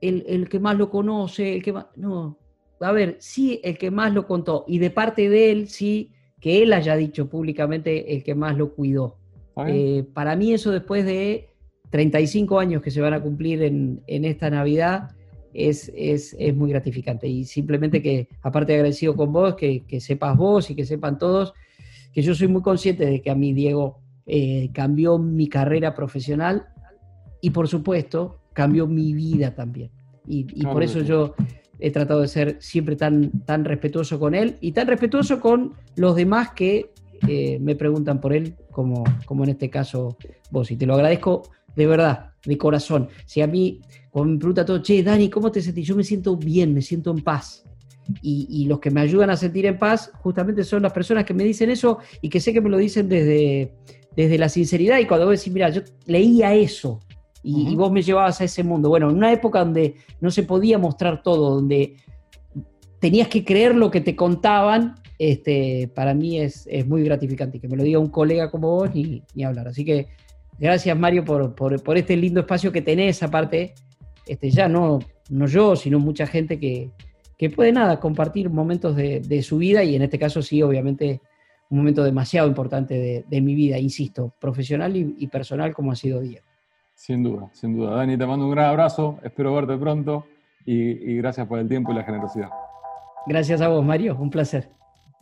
El, que más lo conoce, el que más. No. A ver, sí, el que más lo contó. Y de parte de él, sí, que él haya dicho públicamente el que más lo cuidó. Eh, para mí, eso después de 35 años que se van a cumplir en, esta Navidad, es, es, muy gratificante. Y simplemente que, aparte de agradecido con vos, que, sepas vos y que sepan todos, que yo soy muy consciente de que a mí, Diego, eh, cambió mi carrera profesional y por supuesto cambió mi vida también. Y, por eso yo he tratado de ser siempre tan, tan respetuoso con él y tan respetuoso con los demás que eh, me preguntan por él, como, como en este caso vos. Y te lo agradezco de verdad, de corazón. Si a mí, cuando me pregunta todo, che, Dani, ¿cómo te sentís? Yo me siento bien, me siento en paz. Y, y, los que me ayudan a sentir en paz justamente son las personas que me dicen eso y que sé que me lo dicen desde, desde la sinceridad. Y cuando vos decís, mira, yo leía eso, y, vos me llevabas a ese mundo. Bueno, en una época donde no se podía mostrar todo, donde tenías que creer lo que te contaban este, para mí es, es, muy gratificante. Que me lo diga un colega como vos ni, ni hablar. Así que gracias Mario por, por, por, este lindo espacio que tenés, aparte, este, ya no, no yo, sino mucha gente que, que puede nada, compartir momentos de, de, su vida y en este caso sí, obviamente, un momento demasiado importante de, de mi vida, insisto, profesional y, y, personal como ha sido Diego. Sin duda, sin duda. Dani, te mando un gran abrazo, espero verte pronto y, y gracias por el tiempo y la generosidad. Gracias a vos, Mario, un placer.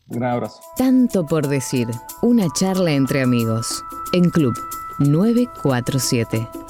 Un gran abrazo. Tanto por decir, una charla entre amigos en Club 947.